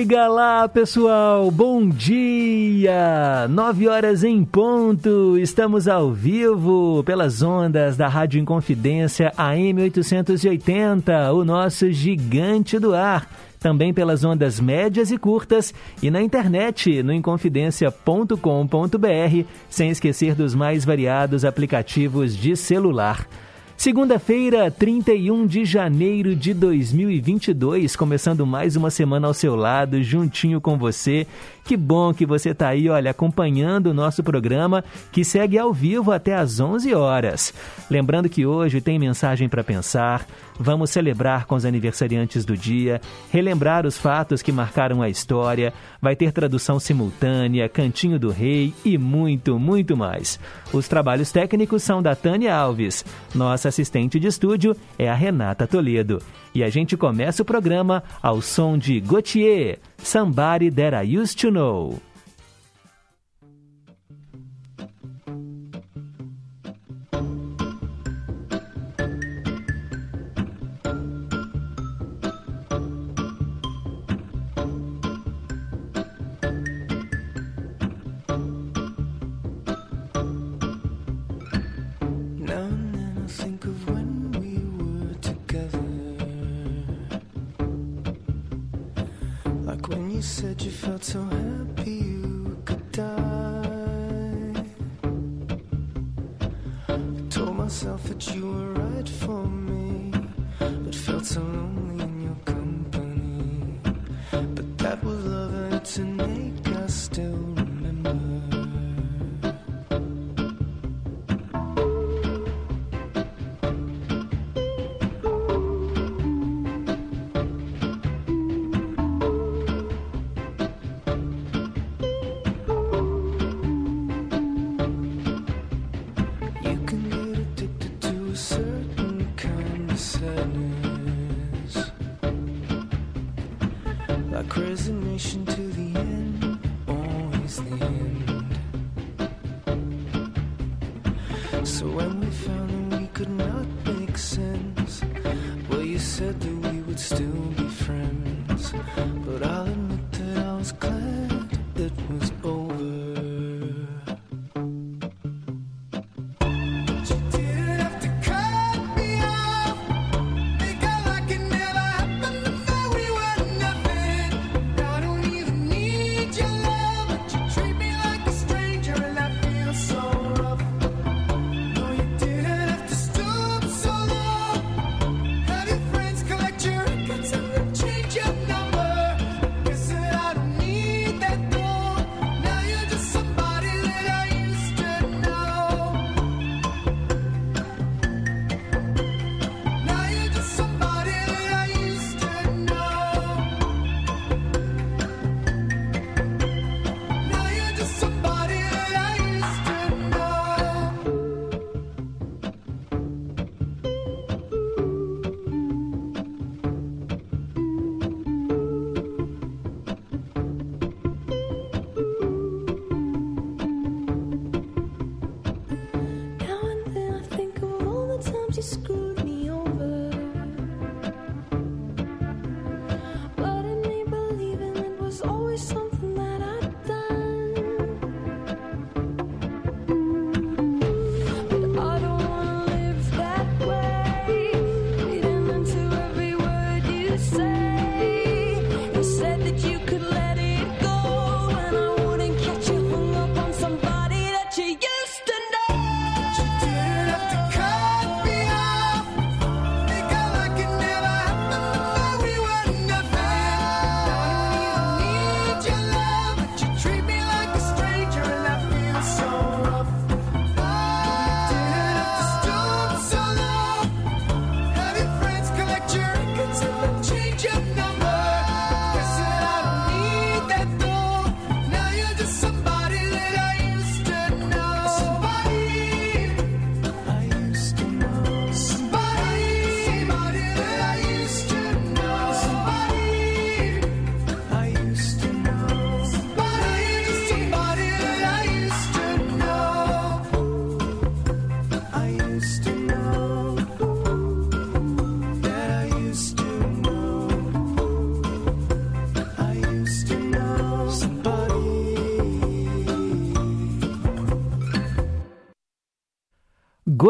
Diga lá, pessoal, bom dia! Nove horas em ponto, estamos ao vivo pelas ondas da Rádio Inconfidência AM 880, o nosso gigante do ar. Também pelas ondas médias e curtas e na internet no inconfidencia.com.br, sem esquecer dos mais variados aplicativos de celular. Segunda-feira, 31 de janeiro de 2022, começando mais uma semana ao seu lado, juntinho com você. Que bom que você está aí, olha, acompanhando o nosso programa, que segue ao vivo até às 11 horas. Lembrando que hoje tem mensagem para pensar, vamos celebrar com os aniversariantes do dia, relembrar os fatos que marcaram a história, vai ter tradução simultânea, cantinho do rei e muito, muito mais. Os trabalhos técnicos são da Tânia Alves. Nossa assistente de estúdio é a Renata Toledo. E a gente começa o programa ao som de Gautier, Somebody That I Used to Know.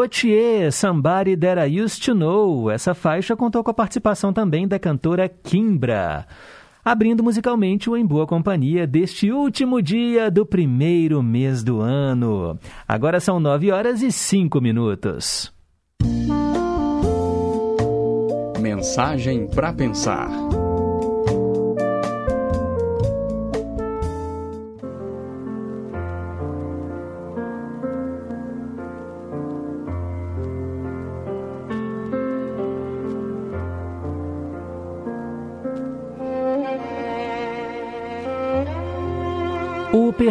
Gautier, Somebody That I Used to Know. Essa faixa contou com a participação também da cantora Kimbra. Abrindo musicalmente o Em Boa Companhia deste último dia do primeiro mês do ano. Agora são 9 horas e 5 minutos. Mensagem para pensar.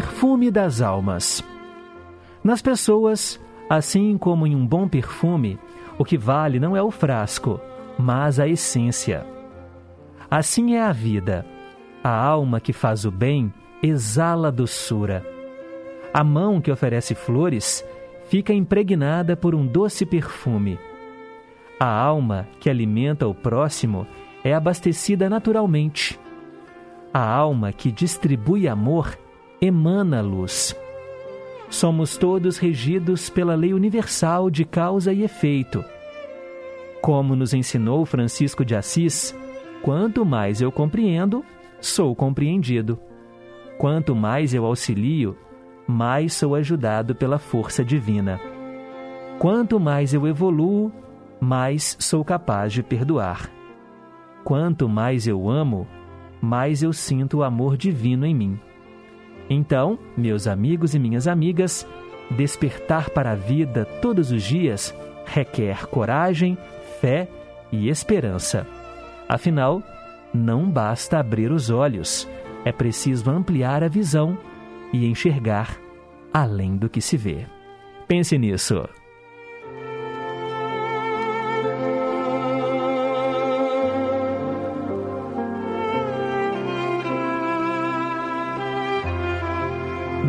Perfume das almas. Nas pessoas, assim como em um bom perfume, o que vale não é o frasco, mas a essência. Assim é a vida. A alma que faz o bem exala doçura. A mão que oferece flores fica impregnada por um doce perfume. A alma que alimenta o próximo é abastecida naturalmente. A alma que distribui amor emana luz. Somos todos regidos pela lei universal de causa e efeito. Como nos ensinou Francisco de Assis, quanto mais eu compreendo, sou compreendido. Quanto mais eu auxilio, mais sou ajudado pela força divina. Quanto mais eu evoluo, mais sou capaz de perdoar. Quanto mais eu amo, mais eu sinto o amor divino em mim. Então, meus amigos e minhas amigas, despertar para a vida todos os dias requer coragem, fé e esperança. Afinal, não basta abrir os olhos, é preciso ampliar a visão e enxergar além do que se vê. Pense nisso.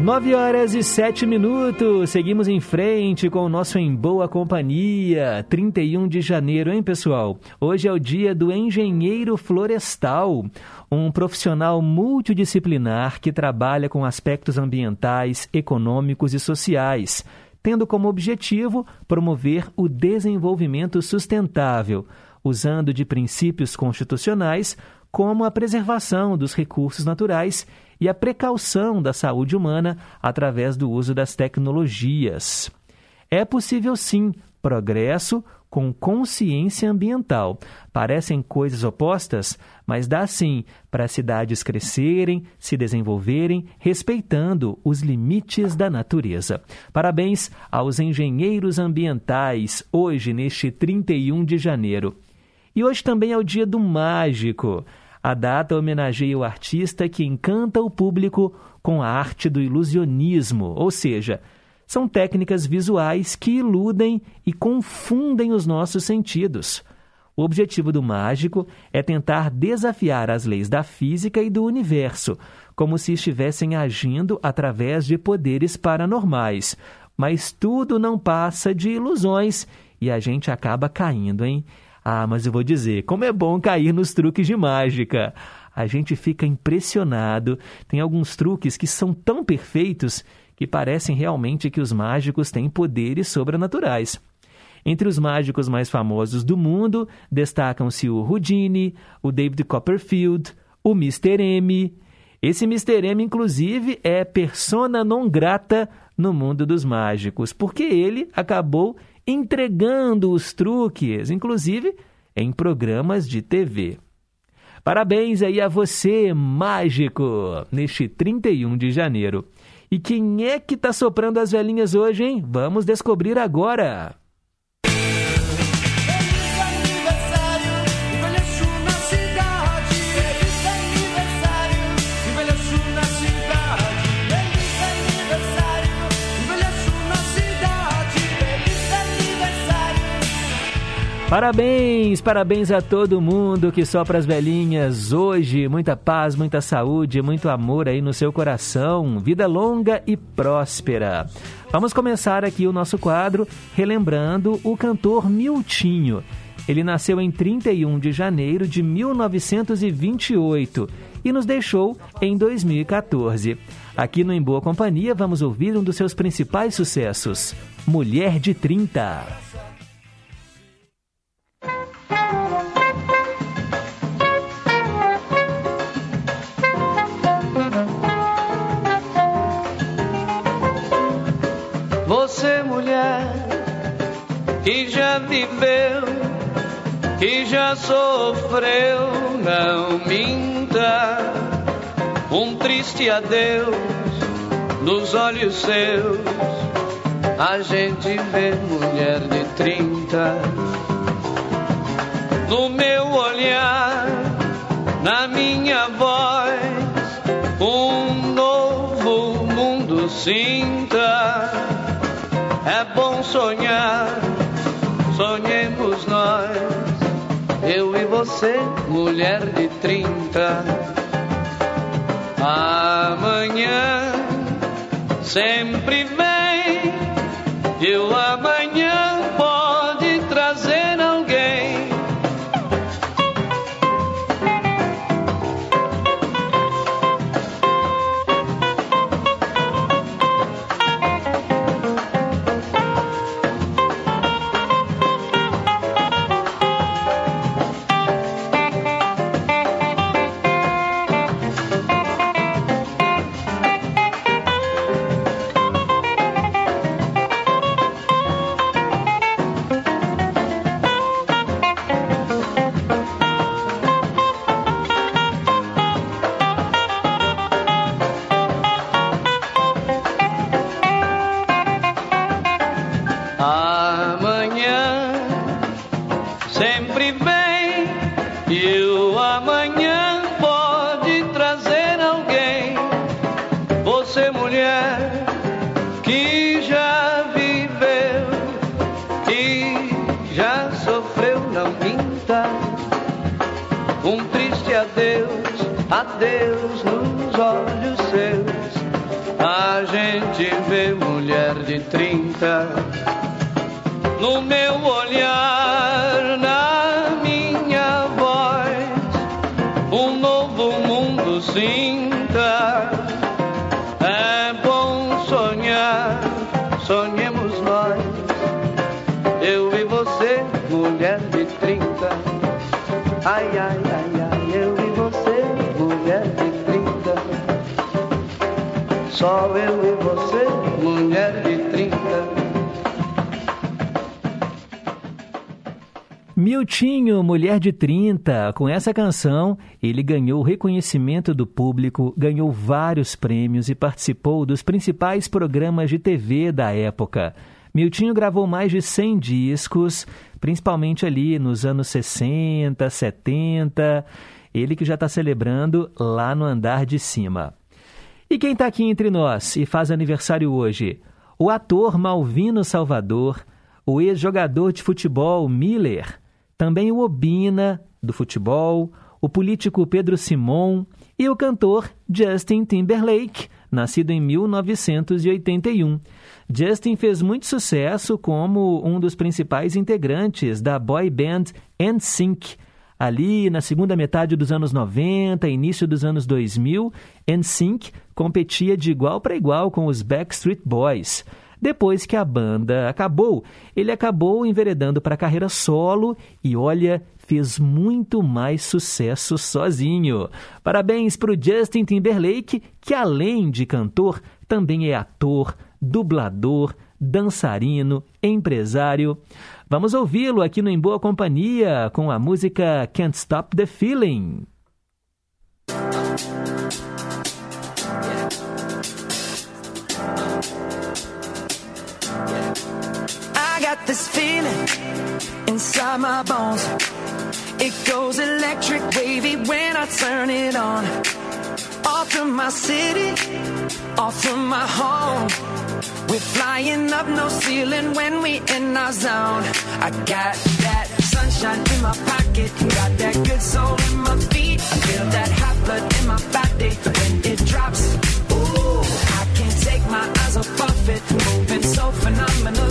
9 horas e 7 minutos. Seguimos em frente com o nosso Em Boa Companhia. 31 de janeiro, hein, pessoal? Hoje é o dia do engenheiro florestal, um profissional multidisciplinar que trabalha com aspectos ambientais, econômicos e sociais, tendo como objetivo promover o desenvolvimento sustentável, usando de princípios constitucionais como a preservação dos recursos naturais e a precaução da saúde humana através do uso das tecnologias. É possível sim progresso com consciência ambiental. Parecem coisas opostas, mas dá sim para as cidades crescerem, se desenvolverem, respeitando os limites da natureza. Parabéns aos engenheiros ambientais, hoje, neste 31 de janeiro. E hoje também é o dia do mágico. A data homenageia o artista que encanta o público com a arte do ilusionismo, ou seja, são técnicas visuais que iludem e confundem os nossos sentidos. O objetivo do mágico é tentar desafiar as leis da física e do universo, como se estivessem agindo através de poderes paranormais. Mas tudo não passa de ilusões e a gente acaba caindo, hein? Ah, mas eu vou dizer, como é bom cair nos truques de mágica. A gente fica impressionado. Tem alguns truques que são tão perfeitos que parecem realmente que os mágicos têm poderes sobrenaturais. Entre os mágicos mais famosos do mundo destacam-se o Houdini, o David Copperfield, o Mr. M. Esse Mr. M, inclusive, é persona non grata no mundo dos mágicos, porque ele acabou entregando os truques, inclusive em programas de TV. Parabéns aí a você, mágico, neste 31 de janeiro. E quem é que está soprando as velhinhas hoje, hein? Vamos descobrir agora. Parabéns, parabéns a todo mundo que sopra as velhinhas hoje. Muita paz, muita saúde, muito amor aí no seu coração. Vida longa e próspera. Vamos começar aqui o nosso quadro relembrando o cantor Miltinho. Ele nasceu em 31 de janeiro de 1928 e nos deixou em 2014. Aqui no Em Boa Companhia vamos ouvir um dos seus principais sucessos, Mulher de 30. Você, mulher, que já viveu, que já sofreu, não minta. Um triste adeus nos olhos seus. A gente vê mulher de trinta. No meu olhar, na minha voz, um novo mundo sinta. É bom sonhar, sonhemos nós, eu e você, mulher de trinta. Amanhã sempre vem, e o amanhã de 30, com essa canção, ele ganhou reconhecimento do público, ganhou vários prêmios e participou dos principais programas de TV da época. Miltinho gravou mais de 100 discos, principalmente ali nos anos 60, 70. Ele que já está celebrando lá no andar de cima. E quem está aqui entre nós e faz aniversário hoje? O ator Malvino Salvador, o ex-jogador de futebol Miller, também o Obina, do futebol, o político Pedro Simon e o cantor Justin Timberlake, nascido em 1981. Justin fez muito sucesso como um dos principais integrantes da boy band NSYNC. Ali na segunda metade dos anos 90, início dos anos 2000, NSYNC competia de igual para igual com os Backstreet Boys. Depois que a banda acabou, ele acabou enveredando para a carreira solo e olha, fez muito mais sucesso sozinho. Parabéns para o Justin Timberlake, que além de cantor, também é ator, dublador, dançarino, empresário. Vamos ouvi-lo aqui no Em Boa Companhia com a música Can't Stop the Feeling. Got this feeling inside my bones. It goes electric wavy when I turn it on. Off from my city, off from my home. We're flying up no ceiling when we in our zone. I got that sunshine in my pocket, got that good soul in my feet. I feel that hot blood in my body when it drops. Ooh, I can't take my eyes off of it, moving so phenomenally.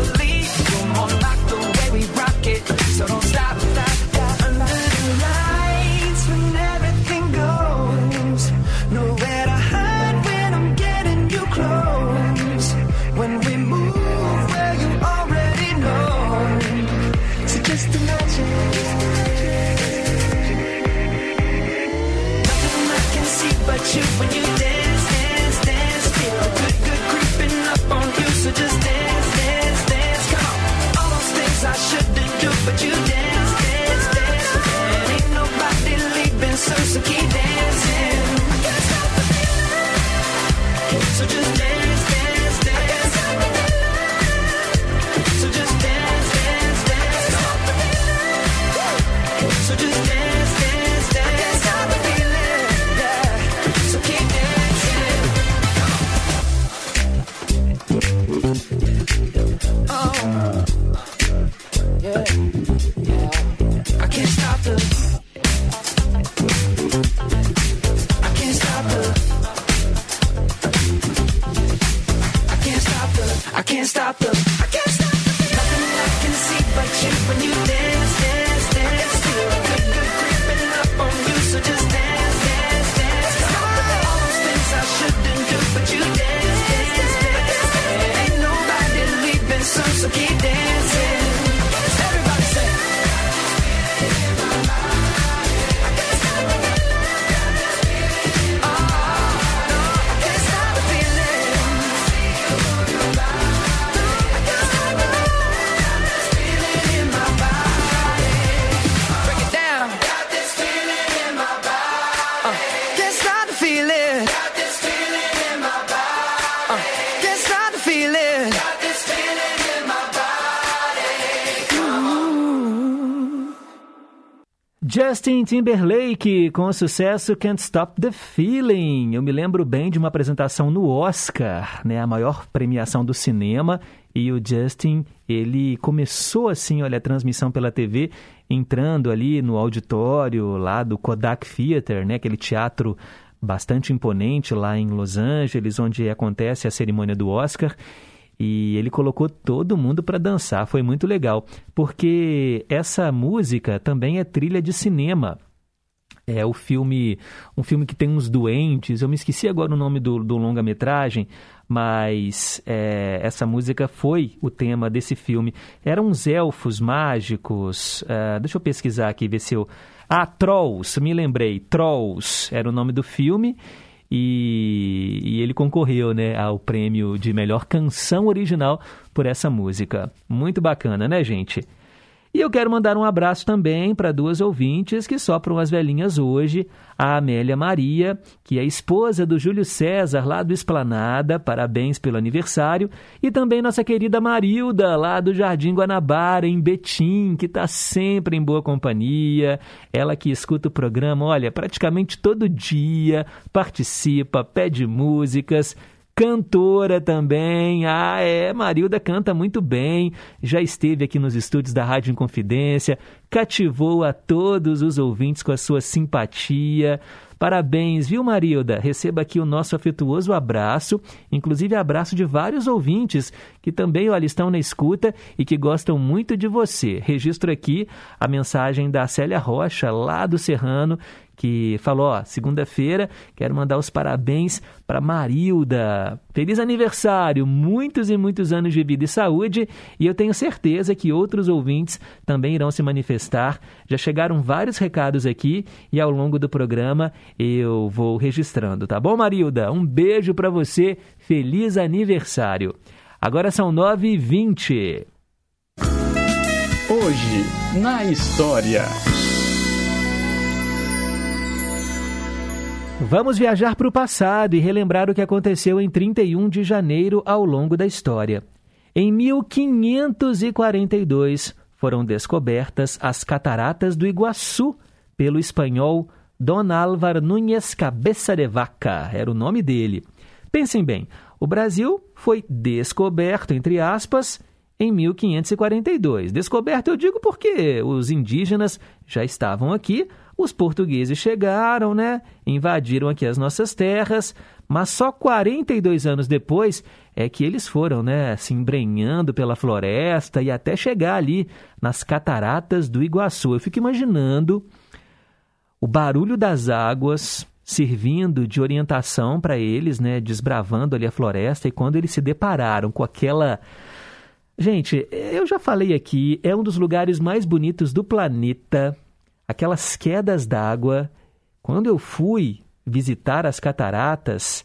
Justin Timberlake com o sucesso Can't Stop the Feeling. Eu me lembro bem de uma apresentação no Oscar, né, a maior premiação do cinema, e o Justin, ele começou assim, olha, a transmissão pela TV, entrando ali no auditório lá do Kodak Theater, né, aquele teatro bastante imponente lá em Los Angeles, onde acontece a cerimônia do Oscar. E ele colocou todo mundo para dançar, foi muito legal, porque essa música também é trilha de cinema. É o filme, um filme que tem uns doentes, eu me esqueci agora o nome do, do longa-metragem, mas é, essa música foi o tema desse filme. Eram uns elfos mágicos, é, deixa eu pesquisar aqui, ver se eu... Ah, Trolls, me lembrei, Trolls era o nome do filme, e, e, ele concorreu né, ao prêmio de melhor canção original por essa música. Muito bacana, né, gente? E eu quero mandar um abraço também para duas ouvintes que sopram as velhinhas hoje. A Amélia Maria, que é esposa do Júlio César, lá do Esplanada, parabéns pelo aniversário. E também nossa querida Marilda, lá do Jardim Guanabara, em Betim, que está sempre em boa companhia. Ela que escuta o programa, olha, praticamente todo dia, participa, pede músicas cantora também. Ah, é, Marilda canta muito bem. Já esteve aqui nos estúdios da Rádio Inconfidência, cativou a todos os ouvintes com a sua simpatia. Parabéns, viu, Marilda? Receba aqui o nosso afetuoso abraço, inclusive abraço de vários ouvintes que também olha, estão na escuta e que gostam muito de você. Registro aqui a mensagem da Célia Rocha, lá do Serrano, que falou, segunda-feira, quero mandar os parabéns para Marilda. Feliz aniversário, muitos e muitos anos de vida e saúde, e eu tenho certeza que outros ouvintes também irão se manifestar. Já chegaram vários recados aqui e ao longo do programa eu vou registrando, tá bom, Marilda? Um beijo para você, feliz aniversário. Agora são 9h20. Hoje, na história. Vamos viajar para o passado e relembrar o que aconteceu em 31 de janeiro ao longo da história. Em 1542, foram descobertas as Cataratas do Iguaçu pelo espanhol Don Álvaro Núñez Cabeça de Vaca, era o nome dele. Pensem bem, o Brasil foi descoberto, entre aspas, em 1542. Descoberto eu digo porque os indígenas já estavam aqui, os portugueses chegaram, né? Invadiram aqui as nossas terras, mas só 42 anos depois é que eles foram, né, se embrenhando pela floresta e até chegar ali nas cataratas do Iguaçu. Eu fico imaginando o barulho das águas servindo de orientação para eles, né, desbravando ali a floresta e quando eles se depararam com aquela Gente, eu já falei aqui, é um dos lugares mais bonitos do planeta. Aquelas quedas d'água. Quando eu fui visitar as cataratas,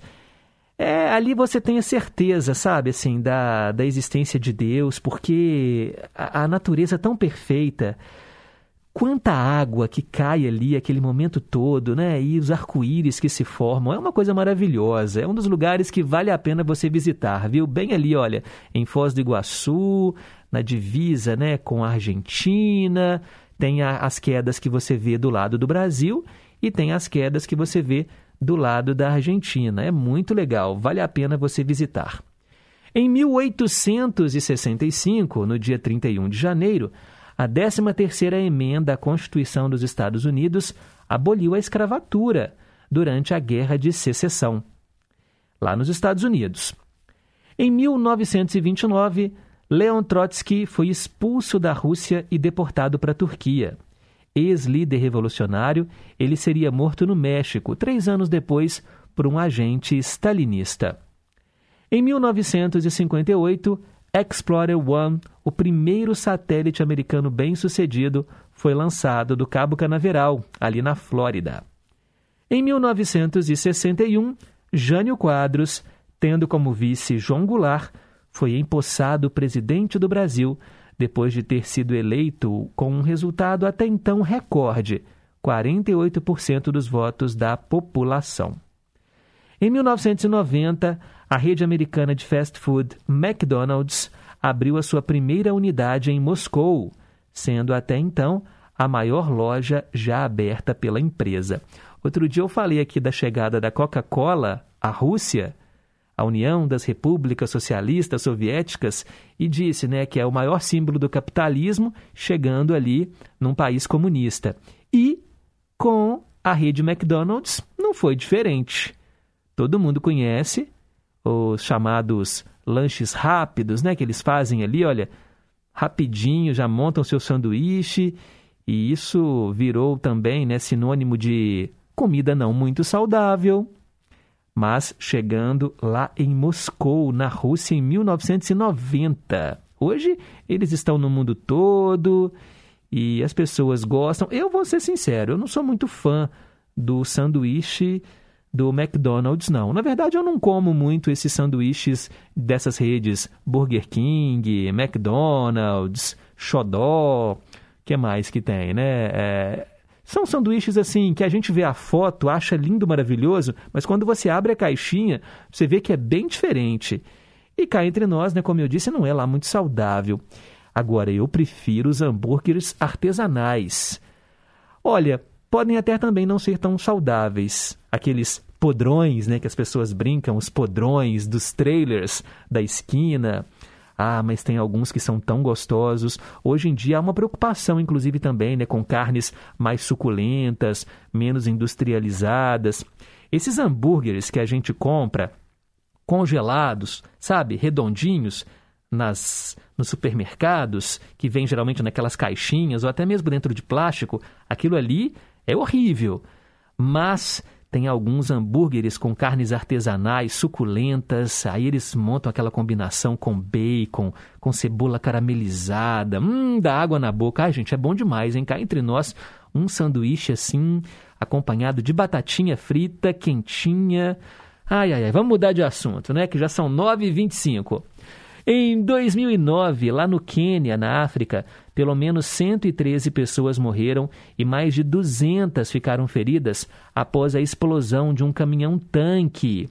é, ali você tem a certeza, sabe, assim, da, da existência de Deus, porque a, a natureza é tão perfeita quanta água que cai ali aquele momento todo, né? E os arco-íris que se formam. É uma coisa maravilhosa. É um dos lugares que vale a pena você visitar, viu? Bem ali, olha, em Foz do Iguaçu, na divisa, né, com a Argentina. Tem a, as quedas que você vê do lado do Brasil e tem as quedas que você vê do lado da Argentina. É muito legal, vale a pena você visitar. Em 1865, no dia 31 de janeiro, a 13ª emenda à Constituição dos Estados Unidos aboliu a escravatura durante a Guerra de Secessão, lá nos Estados Unidos. Em 1929, Leon Trotsky foi expulso da Rússia e deportado para a Turquia. Ex-líder revolucionário, ele seria morto no México três anos depois por um agente stalinista. Em 1958, Explorer One, o primeiro satélite americano bem-sucedido, foi lançado do Cabo Canaveral, ali na Flórida. Em 1961, Jânio Quadros, tendo como vice João Goulart, foi empossado presidente do Brasil depois de ter sido eleito com um resultado até então recorde, 48% dos votos da população. Em 1990, a rede americana de fast food McDonald's abriu a sua primeira unidade em Moscou, sendo até então a maior loja já aberta pela empresa. Outro dia eu falei aqui da chegada da Coca-Cola à Rússia, a União das Repúblicas Socialistas Soviéticas, e disse né, que é o maior símbolo do capitalismo chegando ali num país comunista. E com a rede McDonald's não foi diferente. Todo mundo conhece os chamados lanches rápidos, né? Que eles fazem ali, olha, rapidinho, já montam seu sanduíche. E isso virou também né, sinônimo de comida não muito saudável. Mas chegando lá em Moscou, na Rússia, em 1990. Hoje eles estão no mundo todo e as pessoas gostam. Eu vou ser sincero, eu não sou muito fã do sanduíche do McDonald's, não. Na verdade, eu não como muito esses sanduíches dessas redes Burger King, McDonald's, Xodó, que mais que tem, né? É, são sanduíches assim que a gente vê a foto, acha lindo, maravilhoso, mas quando você abre a caixinha, você vê que é bem diferente. E cá entre nós, né, como eu disse, não é lá muito saudável. Agora, eu prefiro os hambúrgueres artesanais. Olha, podem até também não ser tão saudáveis. Aqueles podrões, né, que as pessoas brincam, os podrões dos trailers da esquina. Ah, mas tem alguns que são tão gostosos. Hoje em dia há uma preocupação, inclusive, também né, com carnes mais suculentas, menos industrializadas. Esses hambúrgueres que a gente compra congelados, sabe, redondinhos, nas, nos supermercados, que vem geralmente naquelas caixinhas ou até mesmo dentro de plástico, aquilo ali é horrível. Mas tem alguns hambúrgueres com carnes artesanais suculentas. Aí eles montam aquela combinação com bacon, com cebola caramelizada. Hum, dá água na boca. Ai, gente, é bom demais, hein? Cá entre nós, um sanduíche assim, acompanhado de batatinha frita, quentinha. Ai, ai, ai, vamos mudar de assunto, né? Que já são 9h25. Em 2009, lá no Quênia, na África, pelo menos 113 pessoas morreram e mais de 200 ficaram feridas após a explosão de um caminhão-tanque.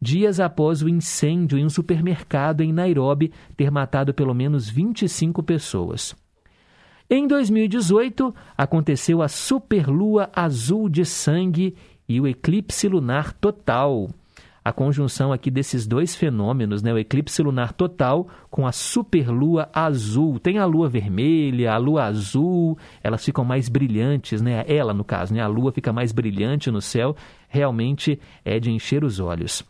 Dias após o incêndio em um supermercado em Nairobi ter matado pelo menos 25 pessoas. Em 2018, aconteceu a superlua azul de sangue e o eclipse lunar total. A conjunção aqui desses dois fenômenos, né, o eclipse lunar total com a superlua azul. Tem a lua vermelha, a lua azul, elas ficam mais brilhantes, né? Ela, no caso, né? A lua fica mais brilhante no céu, realmente é de encher os olhos.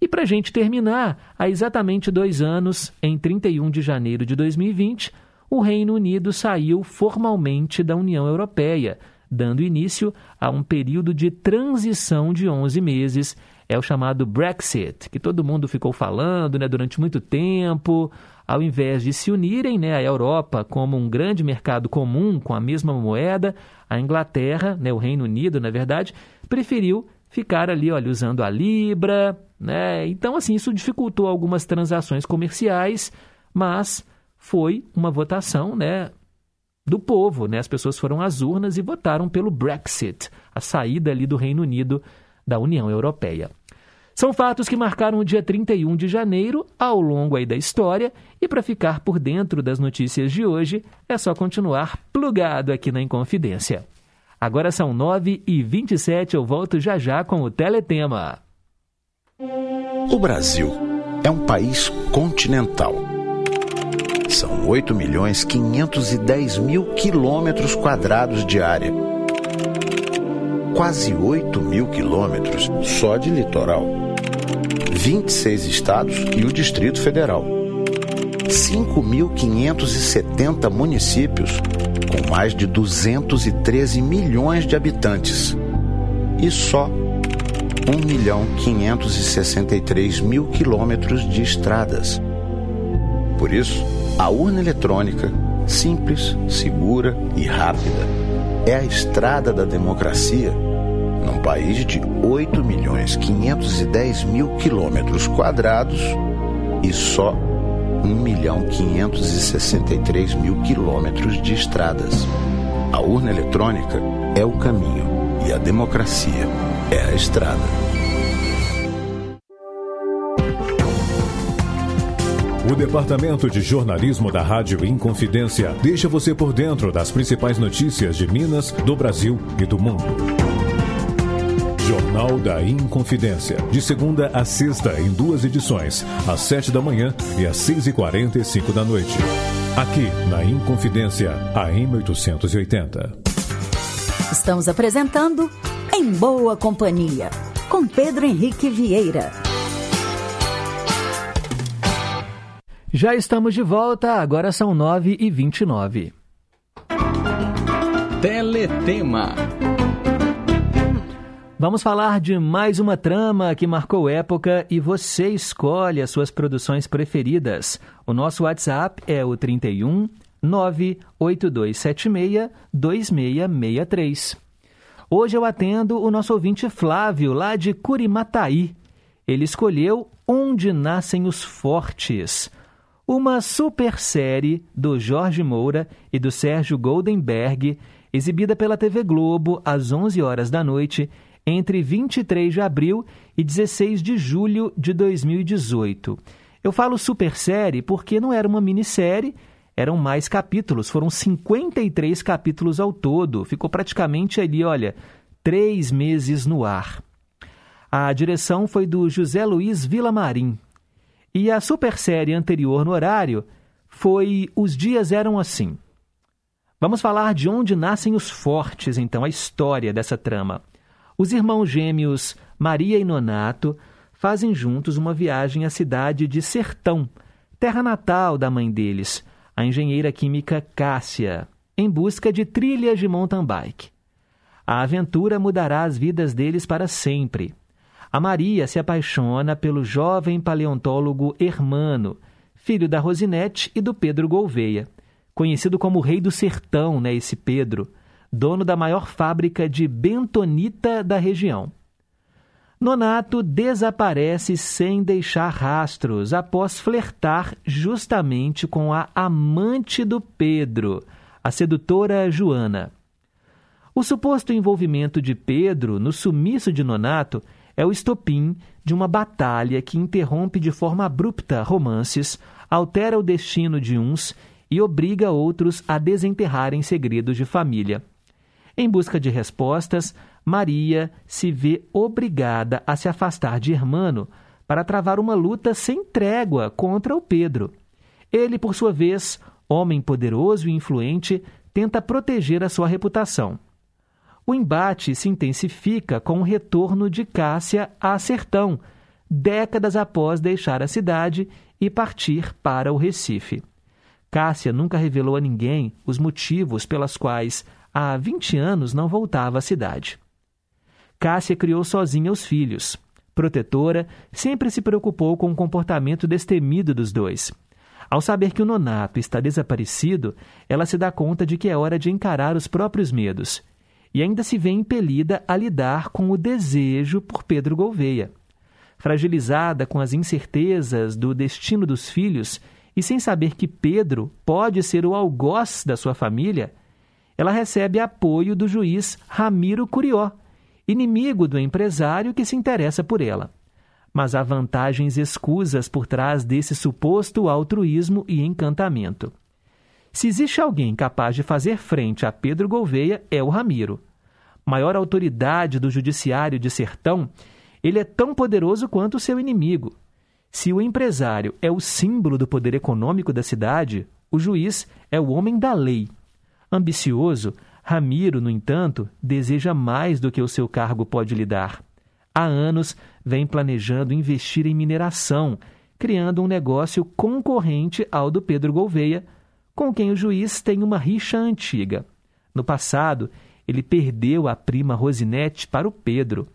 E para a gente terminar, há exatamente dois anos, em 31 de janeiro de 2020, o Reino Unido saiu formalmente da União Europeia, dando início a um período de transição de 11 meses. É o chamado Brexit, que todo mundo ficou falando né, durante muito tempo. Ao invés de se unirem né, à Europa como um grande mercado comum com a mesma moeda, a Inglaterra, né, o Reino Unido, na verdade, preferiu ficar ali olha, usando a Libra. Né? Então, assim, isso dificultou algumas transações comerciais, mas foi uma votação né, do povo. Né? As pessoas foram às urnas e votaram pelo Brexit, a saída ali do Reino Unido da União Europeia. São fatos que marcaram o dia 31 de janeiro ao longo aí da história e para ficar por dentro das notícias de hoje é só continuar plugado aqui na Inconfidência. Agora são 9 e 27 eu volto já já com o Teletema. O Brasil é um país continental são 8 milhões 510 mil quilômetros quadrados de área. Quase 8 mil quilômetros só de litoral. 26 estados e o Distrito Federal. 5.570 municípios com mais de 213 milhões de habitantes. E só 1 milhão 563 mil quilômetros de estradas. Por isso, a urna eletrônica, simples, segura e rápida, é a estrada da democracia num país de 8 milhões 510 mil quilômetros quadrados e só 1 milhão 563 mil quilômetros de estradas. A urna eletrônica é o caminho e a democracia é a estrada. O Departamento de Jornalismo da Rádio Inconfidência deixa você por dentro das principais notícias de Minas, do Brasil e do mundo. Jornal da Inconfidência, de segunda a sexta, em duas edições, às sete da manhã e às seis e quarenta e cinco da noite. Aqui, na Inconfidência, AM 880. Estamos apresentando Em Boa Companhia, com Pedro Henrique Vieira. Já estamos de volta, agora são 9 e 29 Teletema. Vamos falar de mais uma trama que marcou época e você escolhe as suas produções preferidas. O nosso WhatsApp é o 31 98276 2663. Hoje eu atendo o nosso ouvinte Flávio, lá de Curimataí. Ele escolheu Onde Nascem os Fortes uma super série do Jorge Moura e do Sérgio Goldenberg, exibida pela TV Globo às 11 horas da noite, entre 23 de abril e 16 de julho de 2018. Eu falo super série porque não era uma minissérie, eram mais capítulos, foram 53 capítulos ao todo. Ficou praticamente ali, olha, três meses no ar. A direção foi do José Luiz Vilamarim. E a super série anterior no horário foi Os Dias Eram Assim. Vamos falar de onde nascem os fortes, então, a história dessa trama. Os irmãos gêmeos Maria e Nonato fazem juntos uma viagem à cidade de Sertão, terra natal da mãe deles, a engenheira química Cássia, em busca de trilhas de mountain bike. A aventura mudará as vidas deles para sempre. A Maria se apaixona pelo jovem paleontólogo Hermano, filho da Rosinete e do Pedro Gouveia, conhecido como Rei do Sertão, né, esse Pedro, dono da maior fábrica de bentonita da região. Nonato desaparece sem deixar rastros após flertar justamente com a amante do Pedro, a sedutora Joana. O suposto envolvimento de Pedro no sumiço de Nonato é o estopim de uma batalha que interrompe de forma abrupta romances, altera o destino de uns e obriga outros a desenterrarem segredos de família. Em busca de respostas, Maria se vê obrigada a se afastar de Hermano para travar uma luta sem trégua contra o Pedro. Ele, por sua vez, homem poderoso e influente, tenta proteger a sua reputação. O embate se intensifica com o retorno de Cássia a Sertão, décadas após deixar a cidade e partir para o Recife. Cássia nunca revelou a ninguém os motivos pelas quais há 20 anos não voltava à cidade. Cássia criou sozinha os filhos. Protetora, sempre se preocupou com o comportamento destemido dos dois. Ao saber que o nonato está desaparecido, ela se dá conta de que é hora de encarar os próprios medos e ainda se vê impelida a lidar com o desejo por Pedro Gouveia. Fragilizada com as incertezas do destino dos filhos e sem saber que Pedro pode ser o algoz da sua família, ela recebe apoio do juiz Ramiro Curió, inimigo do empresário que se interessa por ela. Mas há vantagens escusas por trás desse suposto altruísmo e encantamento. Se existe alguém capaz de fazer frente a Pedro Gouveia, é o Ramiro. Maior autoridade do judiciário de Sertão, ele é tão poderoso quanto seu inimigo. Se o empresário é o símbolo do poder econômico da cidade, o juiz é o homem da lei. Ambicioso, Ramiro, no entanto, deseja mais do que o seu cargo pode lhe dar. Há anos vem planejando investir em mineração, criando um negócio concorrente ao do Pedro Gouveia, com quem o juiz tem uma rixa antiga. No passado, ele perdeu a prima Rosinete para o Pedro.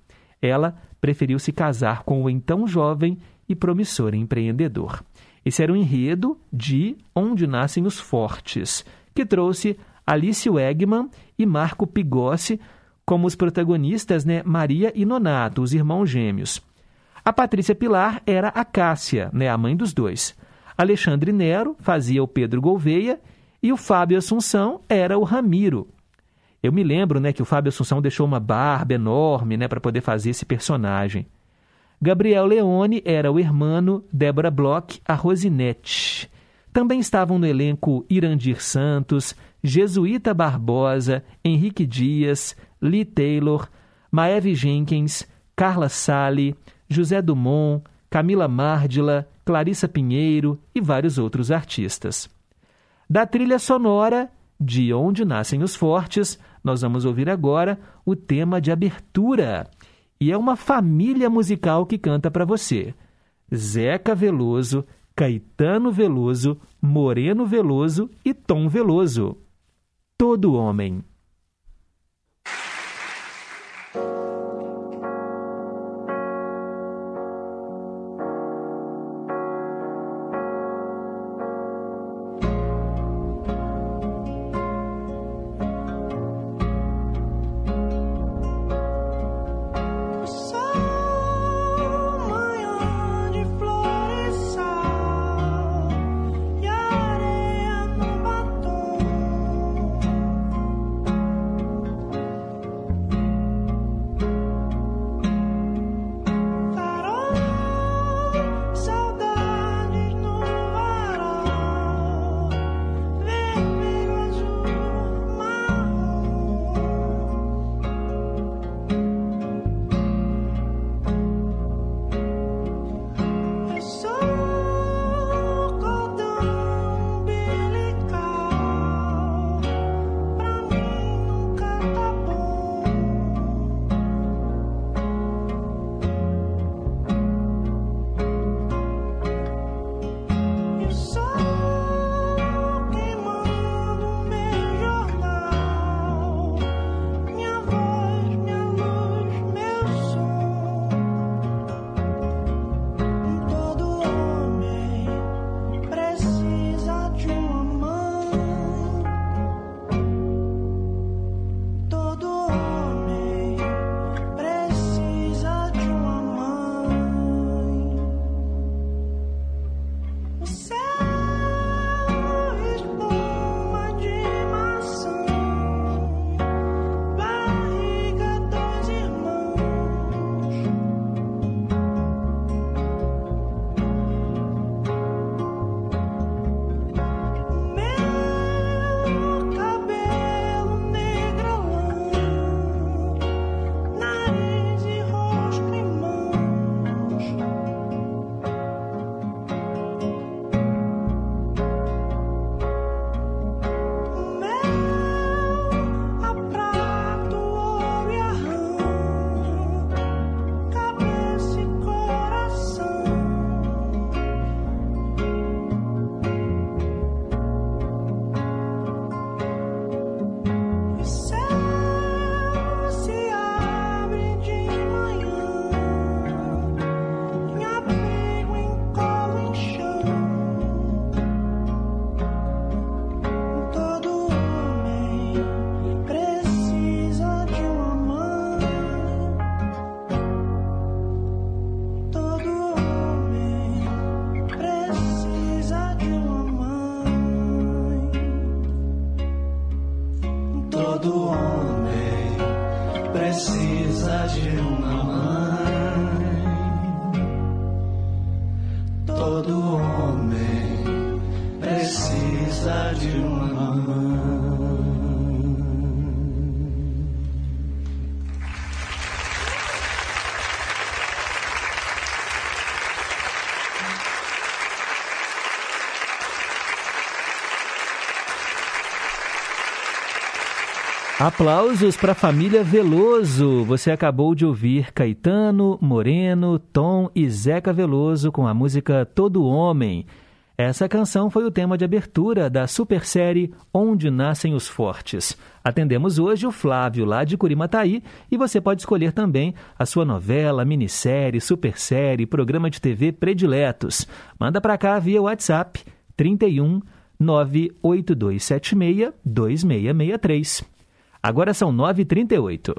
Ela preferiu se casar com o então jovem e promissor empreendedor. Esse era o enredo de Onde Nascem os Fortes, que trouxe Alice Wegman e Marco Pigossi como os protagonistas, né, Maria e Nonato, os irmãos gêmeos. A Patrícia Pilar era a Cássia, né, a mãe dos dois. Alexandre Nero fazia o Pedro Gouveia e o Fábio Assunção era o Ramiro. Eu me lembro, né, que o Fábio Assunção deixou uma barba enorme, né, para poder fazer esse personagem. Gabriel Leone era o hermano, Débora Bloch, a Rosinete. Também estavam no elenco Irandir Santos, Jesuíta Barbosa, Henrique Dias, Lee Taylor, Maeve Jenkins, Carla Sally, José Dumont, Camila Márdila, Clarissa Pinheiro e vários outros artistas. Da trilha sonora De Onde Nascem os Fortes, nós vamos ouvir agora o tema de abertura. E é uma família musical que canta para você. Zeca Veloso, Caetano Veloso, Moreno Veloso e Tom Veloso. Todo homem. Aplausos para a família Veloso. Você acabou de ouvir Caetano, Moreno, Tom e Zeca Veloso com a música Todo Homem. Essa canção foi o tema de abertura da super série Onde Nascem os Fortes. Atendemos hoje o Flávio, lá de Curimataí, e você pode escolher também a sua novela, minissérie, super série, programa de TV prediletos. Manda para cá via WhatsApp 31 98276 2663. Agora são 9h38.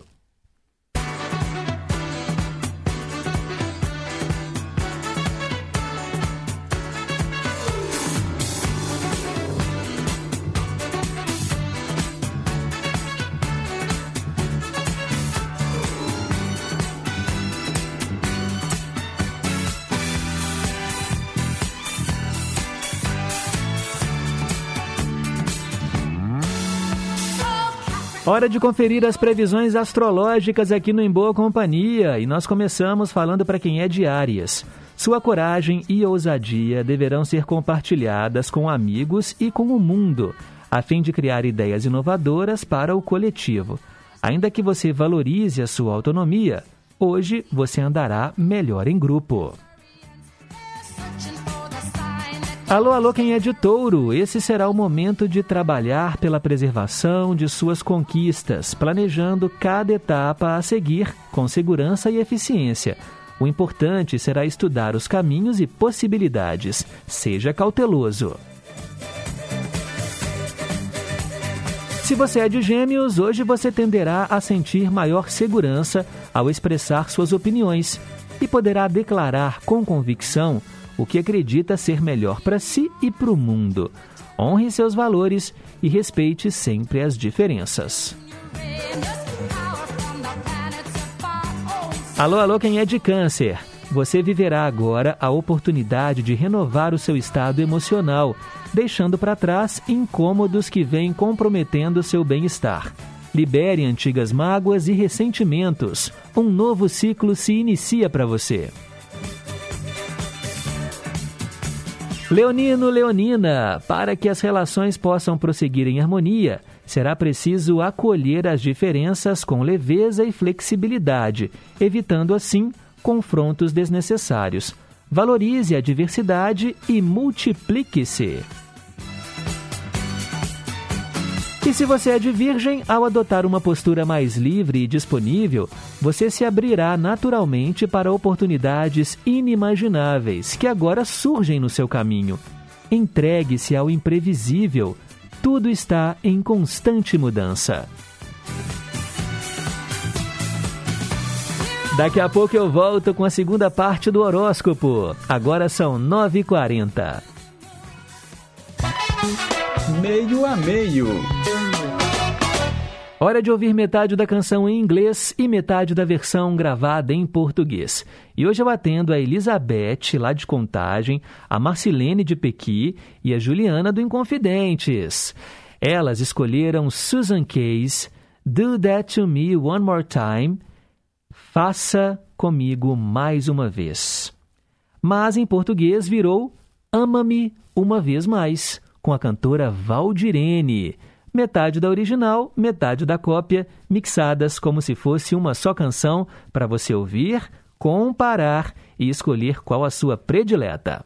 Hora de conferir as previsões astrológicas aqui no Em Boa Companhia e nós começamos falando para quem é de Áries. Sua coragem e ousadia deverão ser compartilhadas com amigos e com o mundo, a fim de criar ideias inovadoras para o coletivo. Ainda que você valorize a sua autonomia, hoje você andará melhor em grupo. Alô, alô, quem é de touro? Esse será o momento de trabalhar pela preservação de suas conquistas, planejando cada etapa a seguir com segurança e eficiência. O importante será estudar os caminhos e possibilidades. Seja cauteloso. Se você é de Gêmeos, hoje você tenderá a sentir maior segurança ao expressar suas opiniões e poderá declarar com convicção o que acredita ser melhor para si e para o mundo. Honre seus valores e respeite sempre as diferenças. Alô, alô, quem é de câncer? Você viverá agora a oportunidade de renovar o seu estado emocional, deixando para trás incômodos que vêm comprometendo seu bem-estar. Libere antigas mágoas e ressentimentos. Um novo ciclo se inicia para você. Leonino, Leonina, para que as relações possam prosseguir em harmonia, será preciso acolher as diferenças com leveza e flexibilidade, evitando assim confrontos desnecessários. Valorize a diversidade e multiplique-se. E se você é de virgem, ao adotar uma postura mais livre e disponível, você se abrirá naturalmente para oportunidades inimagináveis que agora surgem no seu caminho. Entregue-se ao imprevisível. Tudo está em constante mudança. Daqui a pouco eu volto com a segunda parte do horóscopo. Agora são 9h40. Meio a meio. Hora de ouvir metade da canção em inglês e metade da versão gravada em português. E hoje eu atendo a Elizabeth, lá de Contagem, a Marcilene de Pequi e a Juliana do Inconfidentes. Elas escolheram Susan Case, Do That To Me One More Time, Faça Comigo Mais Uma Vez. Mas em português virou Ama-me Uma Vez Mais, com a cantora Valdirene metade da original, metade da cópia, mixadas como se fosse uma só canção para você ouvir, comparar e escolher qual a sua predileta.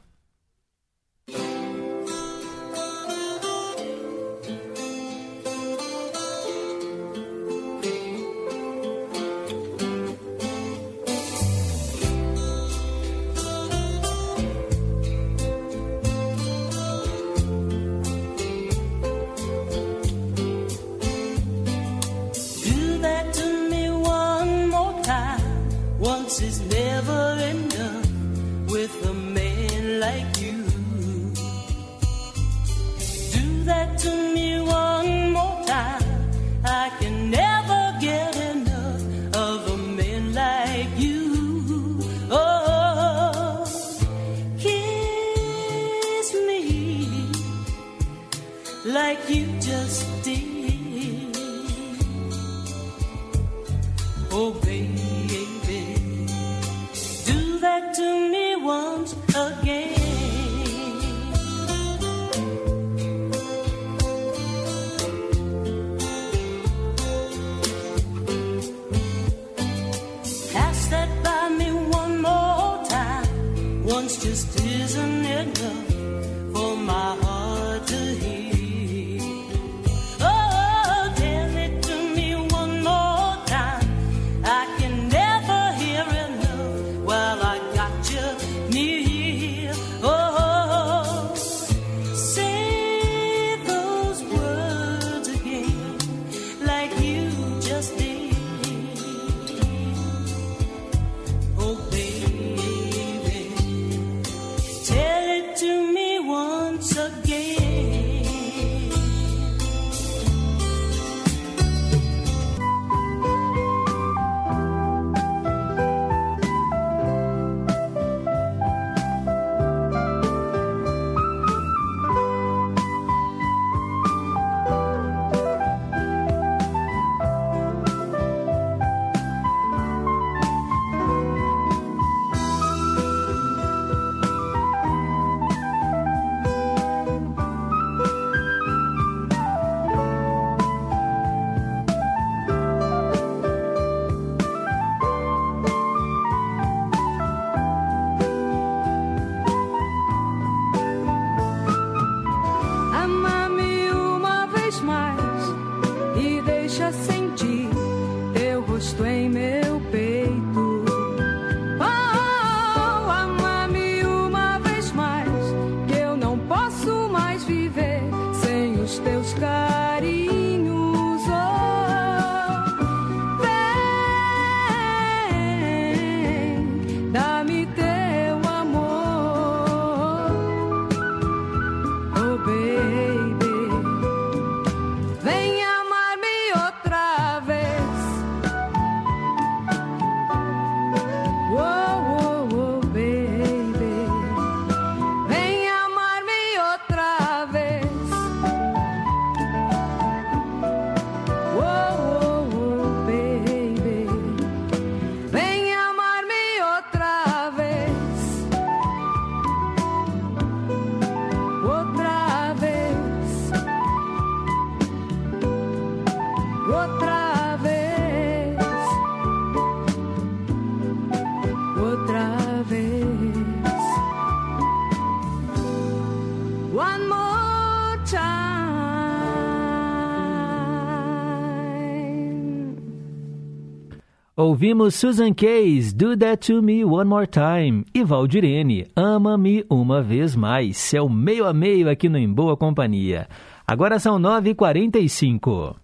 Ouvimos Susan Case, Do That To Me One More Time. E Valdirene, Ama-me Uma Vez Mais. É o meio a meio aqui no Em Boa Companhia. Agora são 9h45.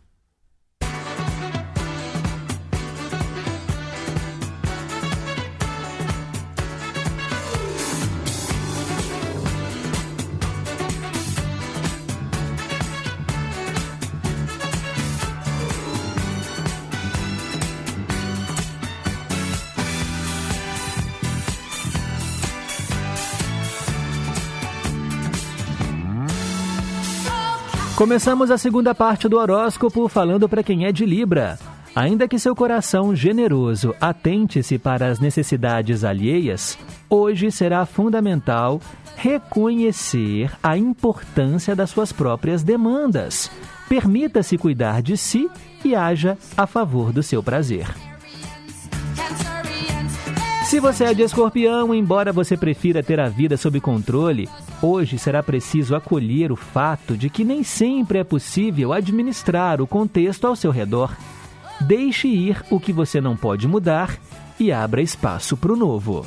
Começamos a segunda parte do horóscopo falando para quem é de Libra. Ainda que seu coração generoso atente-se para as necessidades alheias, hoje será fundamental reconhecer a importância das suas próprias demandas. Permita-se cuidar de si e haja a favor do seu prazer. Se você é de escorpião, embora você prefira ter a vida sob controle, hoje será preciso acolher o fato de que nem sempre é possível administrar o contexto ao seu redor. Deixe ir o que você não pode mudar e abra espaço para o novo.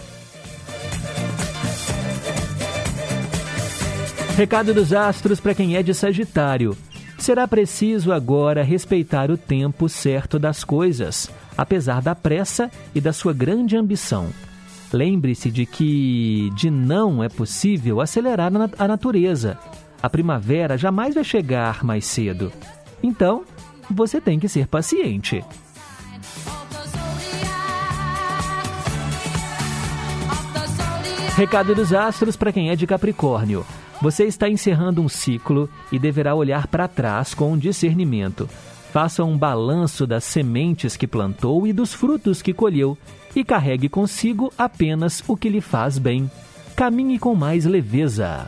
Recado dos astros para quem é de Sagitário. Será preciso agora respeitar o tempo certo das coisas, apesar da pressa e da sua grande ambição. Lembre-se de que de não é possível acelerar a nat- a natureza. A primavera jamais vai chegar mais cedo. Então, você tem que ser paciente. Recado dos astros para quem é de Capricórnio. Você está encerrando um ciclo e deverá olhar para trás com discernimento. Faça um balanço das sementes que plantou e dos frutos que colheu e carregue consigo apenas o que lhe faz bem. Caminhe com mais leveza.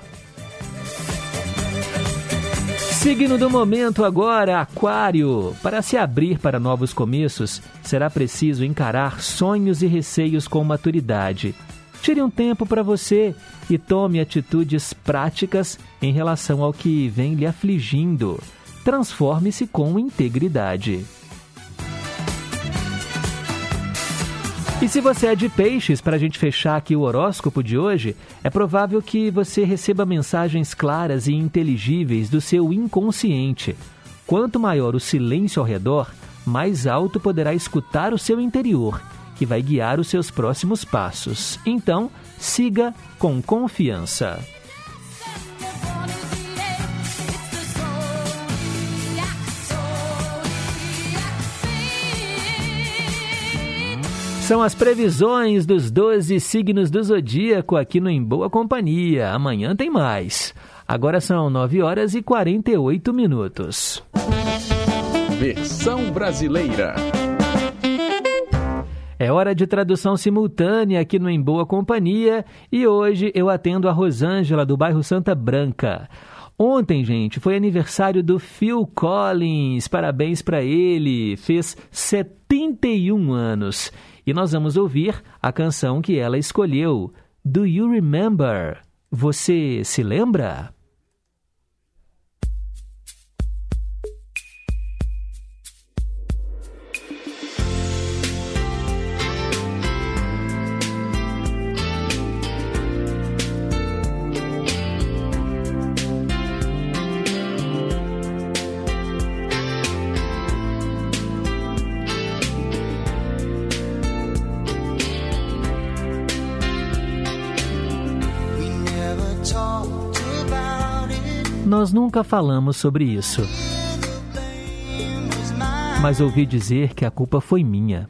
Signo do momento agora, Aquário. Para se abrir para novos começos, será preciso encarar sonhos e receios com maturidade. Tire um tempo para você e tome atitudes práticas em relação ao que vem lhe afligindo. Transforme-se com integridade. E se você é de peixes, para a gente fechar aqui o horóscopo de hoje, é provável que você receba mensagens claras e inteligíveis do seu inconsciente. Quanto maior o silêncio ao redor, mais alto poderá escutar o seu interior, que vai guiar os seus próximos passos. Então, siga com confiança. São as previsões dos 12 signos do zodíaco aqui no Em Boa Companhia. Amanhã tem mais. Agora são 9 horas e 48 minutos. Versão brasileira. É hora de tradução simultânea aqui no Em Boa Companhia e hoje eu atendo a Rosângela do bairro Santa Branca. Ontem, gente, foi aniversário do Phil Collins. Parabéns para ele. Fez 71 anos. E nós vamos ouvir a canção que ela escolheu, Do You Remember? Você se lembra? Nós nunca falamos sobre isso, mas ouvi dizer que a culpa foi minha.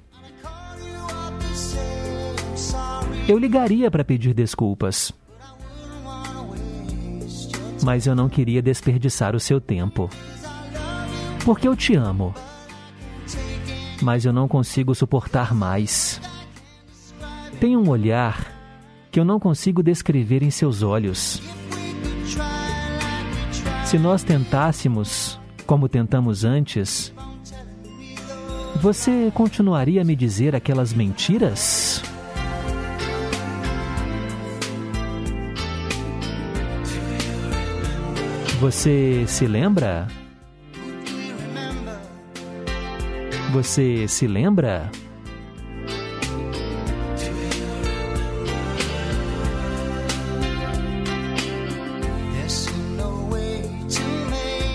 Eu ligaria para pedir desculpas, mas eu não queria desperdiçar o seu tempo. Porque eu te amo, mas eu não consigo suportar mais. Tem um olhar que eu não consigo descrever em seus olhos. Se nós tentássemos, como tentamos antes, você continuaria a me dizer aquelas mentiras? Você se lembra? Você se lembra?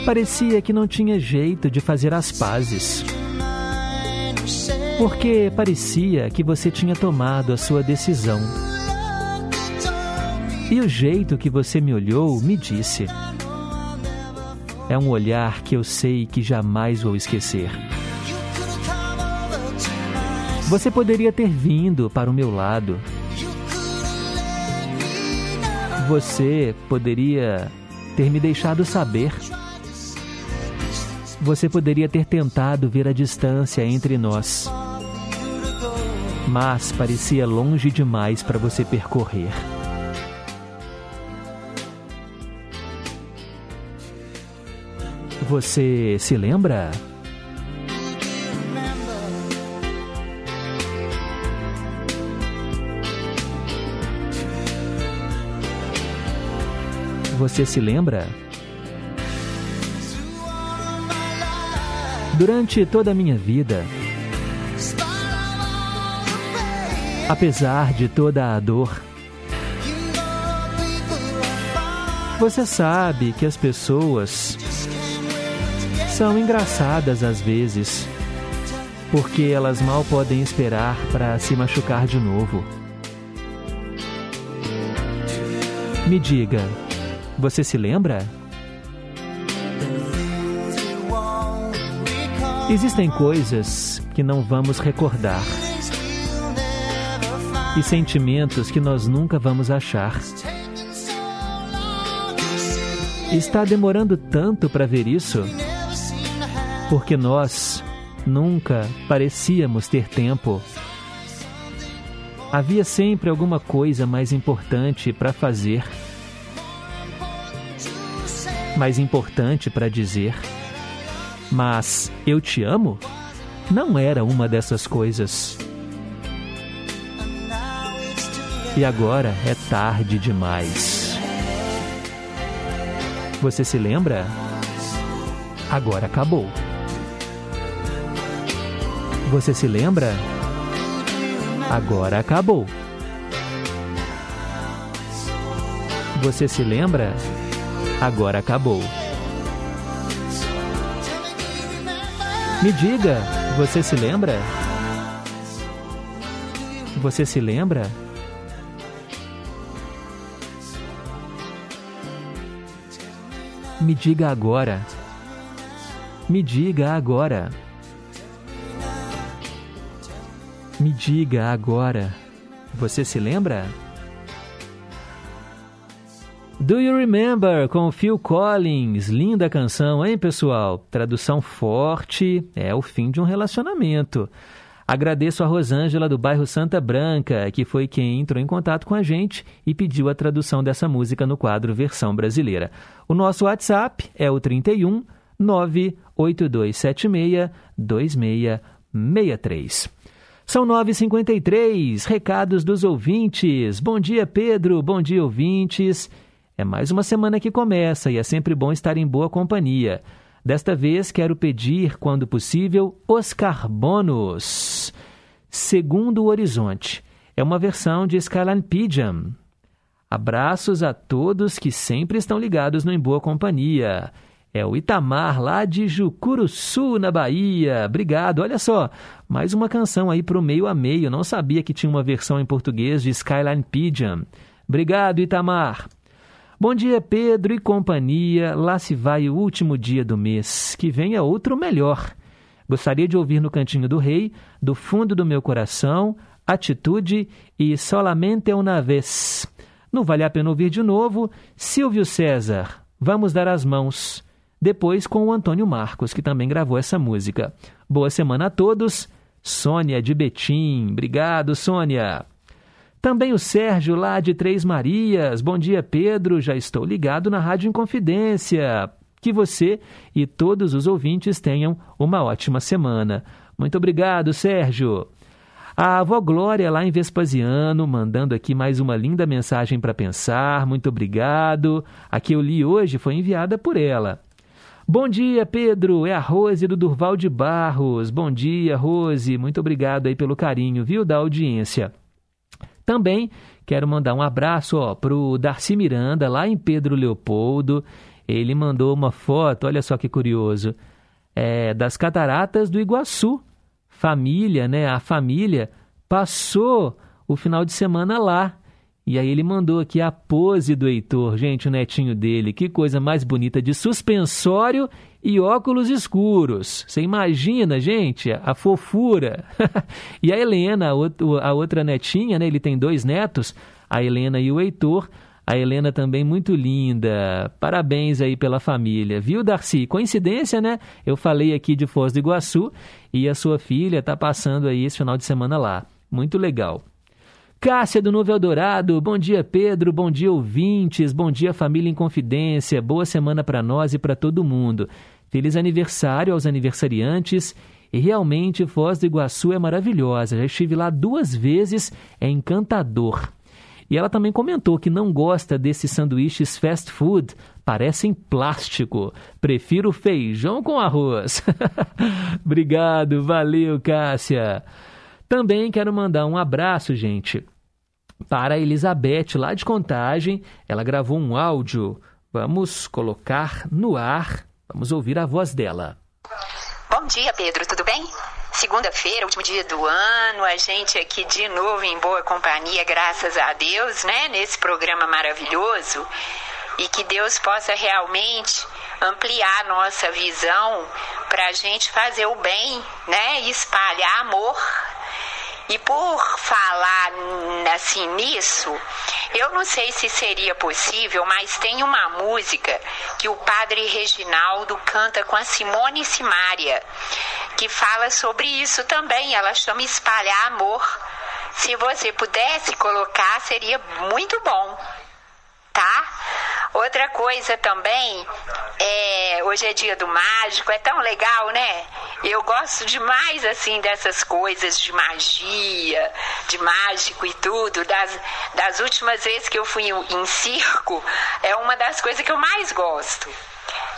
Parecia que não tinha jeito de fazer as pazes, porque parecia que você tinha tomado a sua decisão. E o jeito que você me olhou me disse: É um olhar que eu sei que jamais vou esquecer. Você poderia ter vindo para o meu lado. Você poderia ter me deixado saber. Você poderia ter tentado ver a distância entre nós. Mas parecia longe demais para você percorrer. Você se lembra? Você se lembra? Durante toda a minha vida, apesar de toda a dor, você sabe que as pessoas são engraçadas às vezes, porque elas mal podem esperar para se machucar de novo. Me diga, você se lembra? Existem coisas que não vamos recordar e sentimentos que nós nunca vamos achar. Está demorando tanto para ver isso? Porque nós nunca parecíamos ter tempo. Havia sempre alguma coisa mais importante para fazer, mais importante para dizer. Mas eu te amo não era uma dessas coisas. E agora é tarde demais. Você se lembra? Agora acabou. Você se lembra? Agora acabou. Você se lembra? Agora acabou. Me diga, você se lembra? Você se lembra? Me diga agora. Me diga agora. Me diga agora. Você se lembra? Do You Remember com Phil Collins. Linda canção, hein, pessoal? Tradução forte, é o fim de um relacionamento. Agradeço a Rosângela do bairro Santa Branca, que foi quem entrou em contato com a gente e pediu a tradução dessa música no quadro Versão Brasileira. O nosso WhatsApp é o 31 98276 2663. São 9h53, recados dos ouvintes. Bom dia, Pedro. Bom dia, ouvintes. É mais uma semana que começa e é sempre bom estar em boa companhia. Desta vez quero pedir, quando possível, os carbonos. Segundo o Horizonte. É uma versão de Pigeon. Abraços a todos que sempre estão ligados no Em Boa Companhia. É o Itamar, lá de Jucuruçu, na Bahia. Obrigado. Olha só, mais uma canção aí para o meio a meio. Não sabia que tinha uma versão em português de Skyline Pigeon. Obrigado, Itamar. Bom dia, Pedro e companhia. Lá se vai o último dia do mês. Que venha outro melhor. Gostaria de ouvir no Cantinho do Rei, do fundo do meu coração, Atitude e Solamente uma vez. Não vale a pena ouvir de novo. Silvio César, Vamos dar as mãos. Depois com o Antônio Marcos, que também gravou essa música. Boa semana a todos. Sônia de Betim. Obrigado, Sônia. Também o Sérgio, lá de Três Marias. Bom dia, Pedro. Já estou ligado na Rádio Inconfidência. Que você e todos os ouvintes tenham uma ótima semana. Muito obrigado, Sérgio. A avó Glória, lá em Vespasiano, mandando aqui mais uma linda mensagem para pensar. Muito obrigado. A que eu li hoje foi enviada por ela. Bom dia, Pedro. É a Rose do Durval de Barros. Bom dia, Rose. Muito obrigado aí pelo carinho, viu, da audiência. Também quero mandar um abraço para o Darcy Miranda, lá em Pedro Leopoldo. Ele mandou uma foto, olha só que curioso, é, das cataratas do Iguaçu. Família, né? A família passou o final de semana lá. E aí ele mandou aqui a pose do Heitor, gente, o netinho dele. Que coisa mais bonita, de suspensório e óculos escuros. Você imagina, gente, a fofura. e a Helena, a outra netinha, né? Ele tem dois netos, a Helena e o Heitor. A Helena também muito linda. Parabéns aí pela família. Viu, Darcy? Coincidência, né? Eu falei aqui de Foz do Iguaçu e a sua filha está passando aí esse final de semana lá. Muito legal. Cássia do Novo Eldorado, bom dia Pedro, bom dia ouvintes, bom dia família em confidência, boa semana para nós e para todo mundo. Feliz aniversário aos aniversariantes e realmente Foz do Iguaçu é maravilhosa, já estive lá duas vezes, é encantador. E ela também comentou que não gosta desses sanduíches fast food, parecem plástico. Prefiro feijão com arroz. Obrigado, valeu, Cássia. Também quero mandar um abraço, gente, para a Elizabeth, lá de Contagem. Ela gravou um áudio. Vamos colocar no ar. Vamos ouvir a voz dela. Bom dia, Pedro, tudo bem? Segunda-feira, último dia do ano, a gente aqui de novo em boa companhia, graças a Deus, né? Nesse programa maravilhoso. E que Deus possa realmente ampliar nossa visão para a gente fazer o bem, né? E espalhar amor E por falar assim nisso, eu não sei se seria possível, mas tem uma música que o padre Reginaldo canta com a Simone Simária, que fala sobre isso também. Ela chama Espalhar Amor. Se você pudesse colocar, seria muito bom, tá? Outra coisa também, é, hoje é dia do mágico, é tão legal, né? Eu gosto demais, assim, dessas coisas de magia, de mágico e tudo. Das, das últimas vezes que eu fui em, circo, é uma das coisas que eu mais gosto.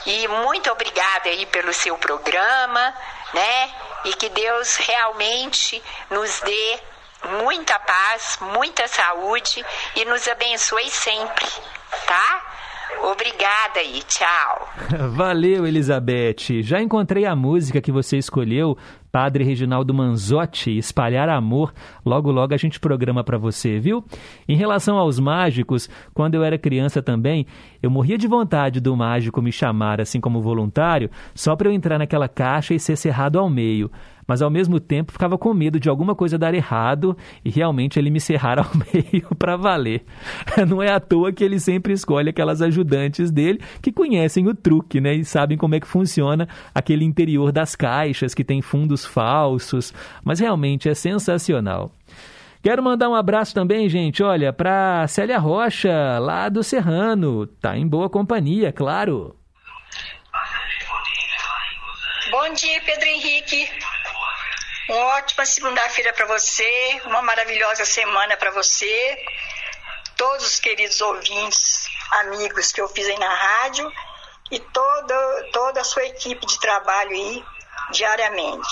E muito obrigada aí pelo seu programa, né? E que Deus realmente nos dê muita paz, muita saúde e nos abençoe sempre, tá? Obrigada aí, tchau. Valeu, Elizabeth. Já encontrei a música que você escolheu, Padre Reginaldo Manzotti, Espalhar Amor. Logo, logo a gente programa para você, viu? Em relação aos mágicos, quando eu era criança também, eu morria de vontade do mágico me chamar assim como voluntário, só para eu entrar naquela caixa e ser cerrado ao meio mas ao mesmo tempo ficava com medo de alguma coisa dar errado e realmente ele me cerrar ao meio para valer. Não é à toa que ele sempre escolhe aquelas ajudantes dele que conhecem o truque, né? E sabem como é que funciona aquele interior das caixas que tem fundos falsos, mas realmente é sensacional. Quero mandar um abraço também, gente, olha, para Célia Rocha, lá do Serrano. Tá em boa companhia, claro. Bom dia, Pedro Henrique. Ótima segunda-feira para você, uma maravilhosa semana para você, todos os queridos ouvintes, amigos que eu fiz aí na rádio e toda, toda a sua equipe de trabalho aí diariamente.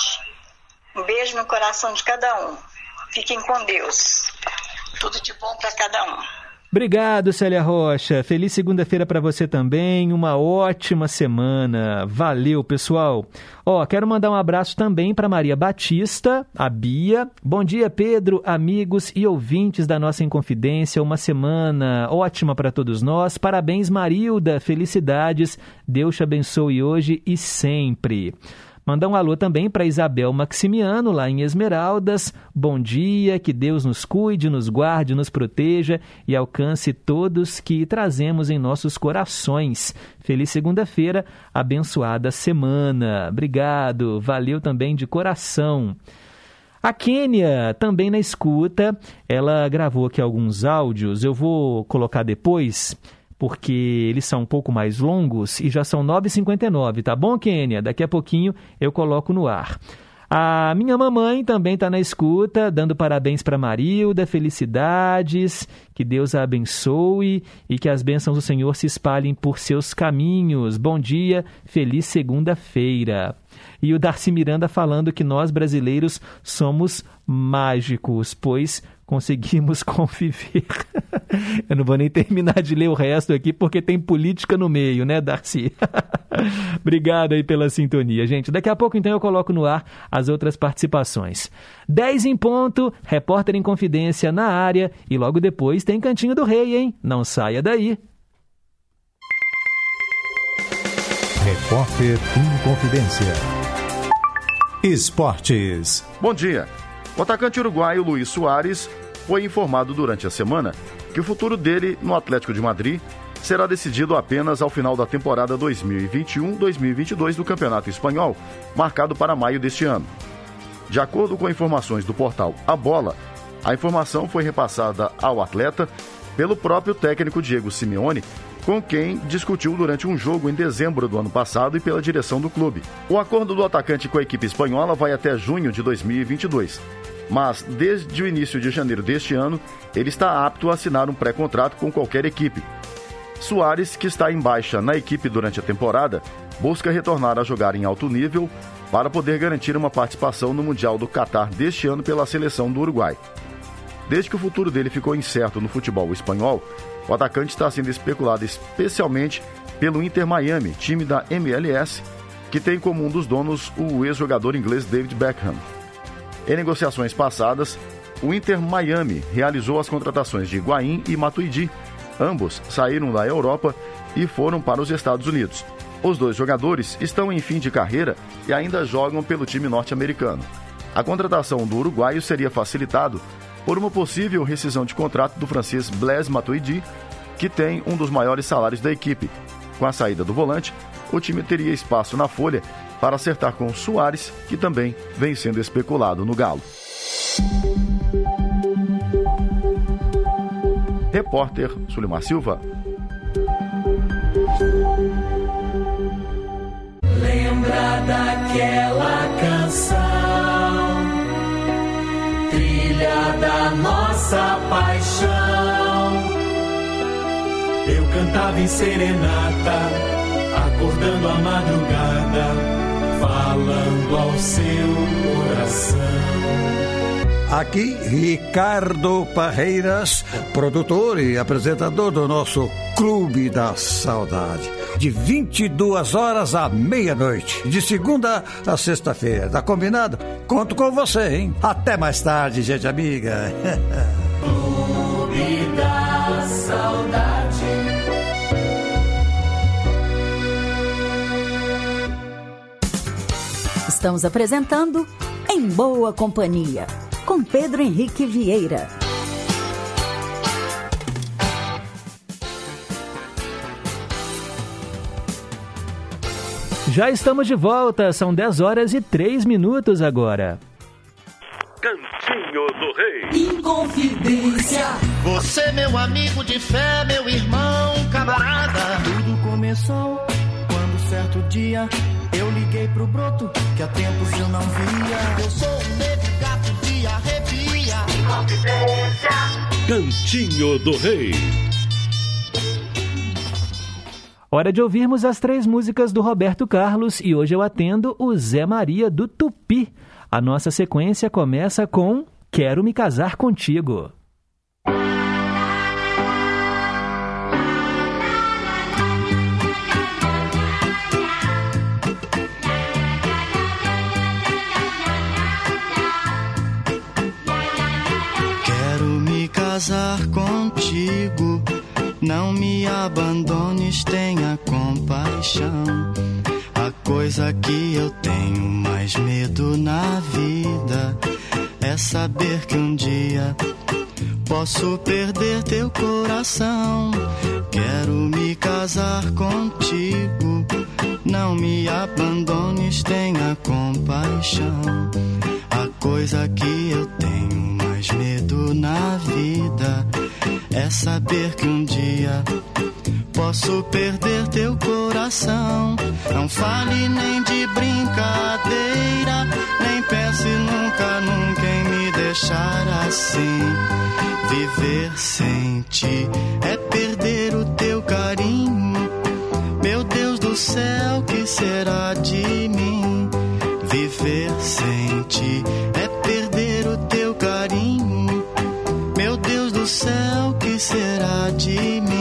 Um beijo no coração de cada um. Fiquem com Deus. Tudo de bom para cada um. Obrigado, Célia Rocha. Feliz segunda-feira para você também. Uma ótima semana. Valeu, pessoal. Ó, quero mandar um abraço também para Maria Batista, a Bia. Bom dia, Pedro, amigos e ouvintes da nossa Inconfidência. Uma semana ótima para todos nós. Parabéns, Marilda. Felicidades. Deus te abençoe hoje e sempre. Mandar um alô também para Isabel Maximiano, lá em Esmeraldas. Bom dia, que Deus nos cuide, nos guarde, nos proteja e alcance todos que trazemos em nossos corações. Feliz segunda-feira, abençoada semana. Obrigado, valeu também de coração. A Kênia também na escuta, ela gravou aqui alguns áudios, eu vou colocar depois porque eles são um pouco mais longos e já são 9h59, tá bom, Kênia? Daqui a pouquinho eu coloco no ar. A minha mamãe também está na escuta, dando parabéns para Marilda, felicidades, que Deus a abençoe e que as bênçãos do Senhor se espalhem por seus caminhos. Bom dia, feliz segunda-feira. E o Darcy Miranda falando que nós brasileiros somos mágicos, pois conseguimos conviver. Eu não vou nem terminar de ler o resto aqui porque tem política no meio, né, Darcy? Obrigado aí pela sintonia, gente. Daqui a pouco então eu coloco no ar as outras participações. 10 em ponto, repórter em confidência na área e logo depois tem Cantinho do Rei, hein? Não saia daí. Repórter em confidência. Esportes. Bom dia. O atacante uruguaio Luiz Soares foi informado durante a semana que o futuro dele no Atlético de Madrid será decidido apenas ao final da temporada 2021-2022 do Campeonato Espanhol, marcado para maio deste ano. De acordo com informações do portal A Bola, a informação foi repassada ao atleta pelo próprio técnico Diego Simeone, com quem discutiu durante um jogo em dezembro do ano passado e pela direção do clube. O acordo do atacante com a equipe espanhola vai até junho de 2022 mas desde o início de janeiro deste ano, ele está apto a assinar um pré-contrato com qualquer equipe. Soares, que está em baixa na equipe durante a temporada, busca retornar a jogar em alto nível para poder garantir uma participação no Mundial do Catar deste ano pela seleção do Uruguai. Desde que o futuro dele ficou incerto no futebol espanhol, o atacante está sendo especulado especialmente pelo Inter Miami, time da MLS, que tem como um dos donos o ex-jogador inglês David Beckham. Em negociações passadas, o Inter Miami realizou as contratações de Higuaín e Matuidi. Ambos saíram da Europa e foram para os Estados Unidos. Os dois jogadores estão em fim de carreira e ainda jogam pelo time norte-americano. A contratação do uruguaio seria facilitado por uma possível rescisão de contrato do francês Blaise Matuidi, que tem um dos maiores salários da equipe. Com a saída do volante, o time teria espaço na folha para acertar com Soares, que também vem sendo especulado no Galo. Repórter Sulimar Silva. Lembra daquela canção, trilha da nossa paixão. Eu cantava em serenata, acordando a madrugada, falando ao seu coração. Aqui, Ricardo Parreiras, produtor e apresentador do nosso Clube da Saudade. De 22 horas à meia-noite, de segunda a sexta-feira. Tá combinado? Conto com você, hein? Até mais tarde, gente amiga. Clube da Saudade. Estamos apresentando Em Boa Companhia, com Pedro Henrique Vieira. Já estamos de volta, são 10 horas e 3 minutos agora. Cantinho do Rei. Inconfidência. Você, meu amigo de fé, meu irmão, camarada. Tudo começou quando certo dia eu liguei pro broto que há tempos eu não via. Eu sou um negro gato de arrepia. Inconfidência. Cantinho do Rei. Hora de ouvirmos as três músicas do Roberto Carlos e hoje eu atendo o Zé Maria do Tupi. A nossa sequência começa com Quero Me Casar Contigo. Quero me casar contigo. Não me abandones, tenha compaixão. A coisa que eu tenho mais medo na vida é saber que um dia posso perder teu coração. Quero me casar contigo. Não me abandones, tenha compaixão. A coisa que eu tenho mais medo na vida é saber que um dia posso perder teu coração. Não fale nem de brincadeira, nem pense nunca, nunca em me deixar assim. Viver sem ti é perder o teu carinho. Meu Deus do céu, que será de mim? Viver sem ti do céu, que será de mim?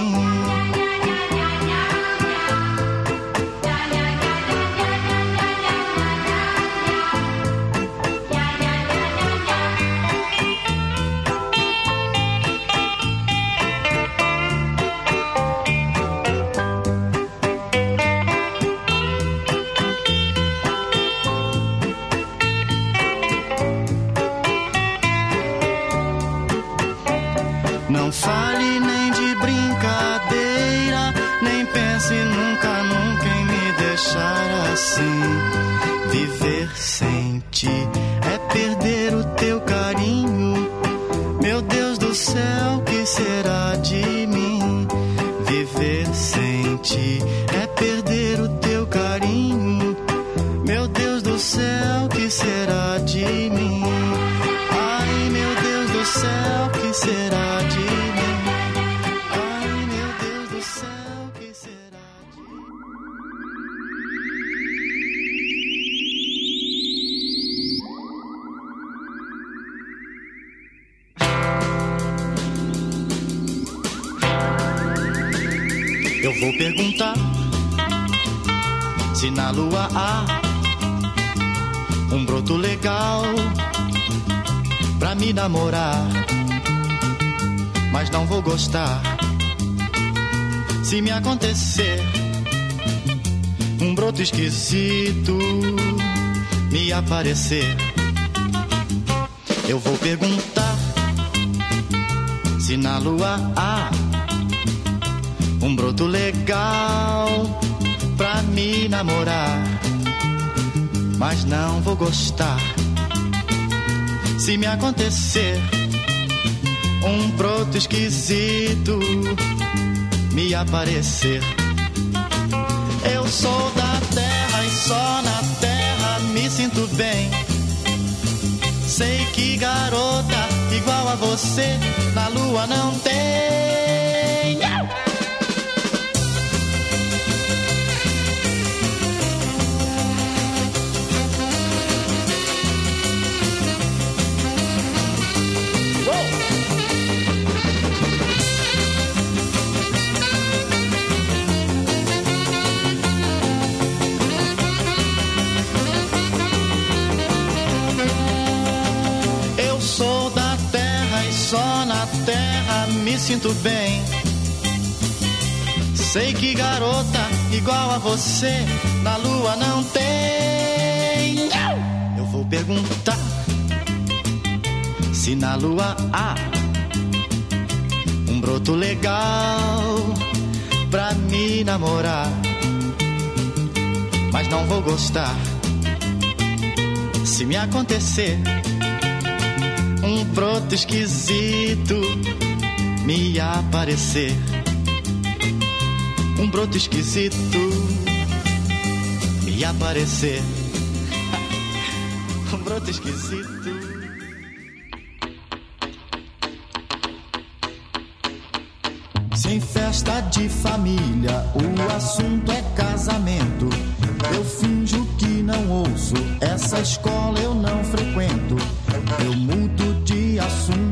Aparecer. Eu sou da terra e só na terra me sinto bem. Sei que garota igual a você sinto bem. Sei que garota igual a você na lua não tem. Eu vou perguntar se na lua há um broto legal pra me namorar. Mas não vou gostar se me acontecer um broto esquisito me aparecer. Um broto esquisito me aparecer. um broto esquisito. Sem festa de família, o assunto é casamento. Eu finjo que não ouço, essa escola eu não frequento. Eu mudo de assunto,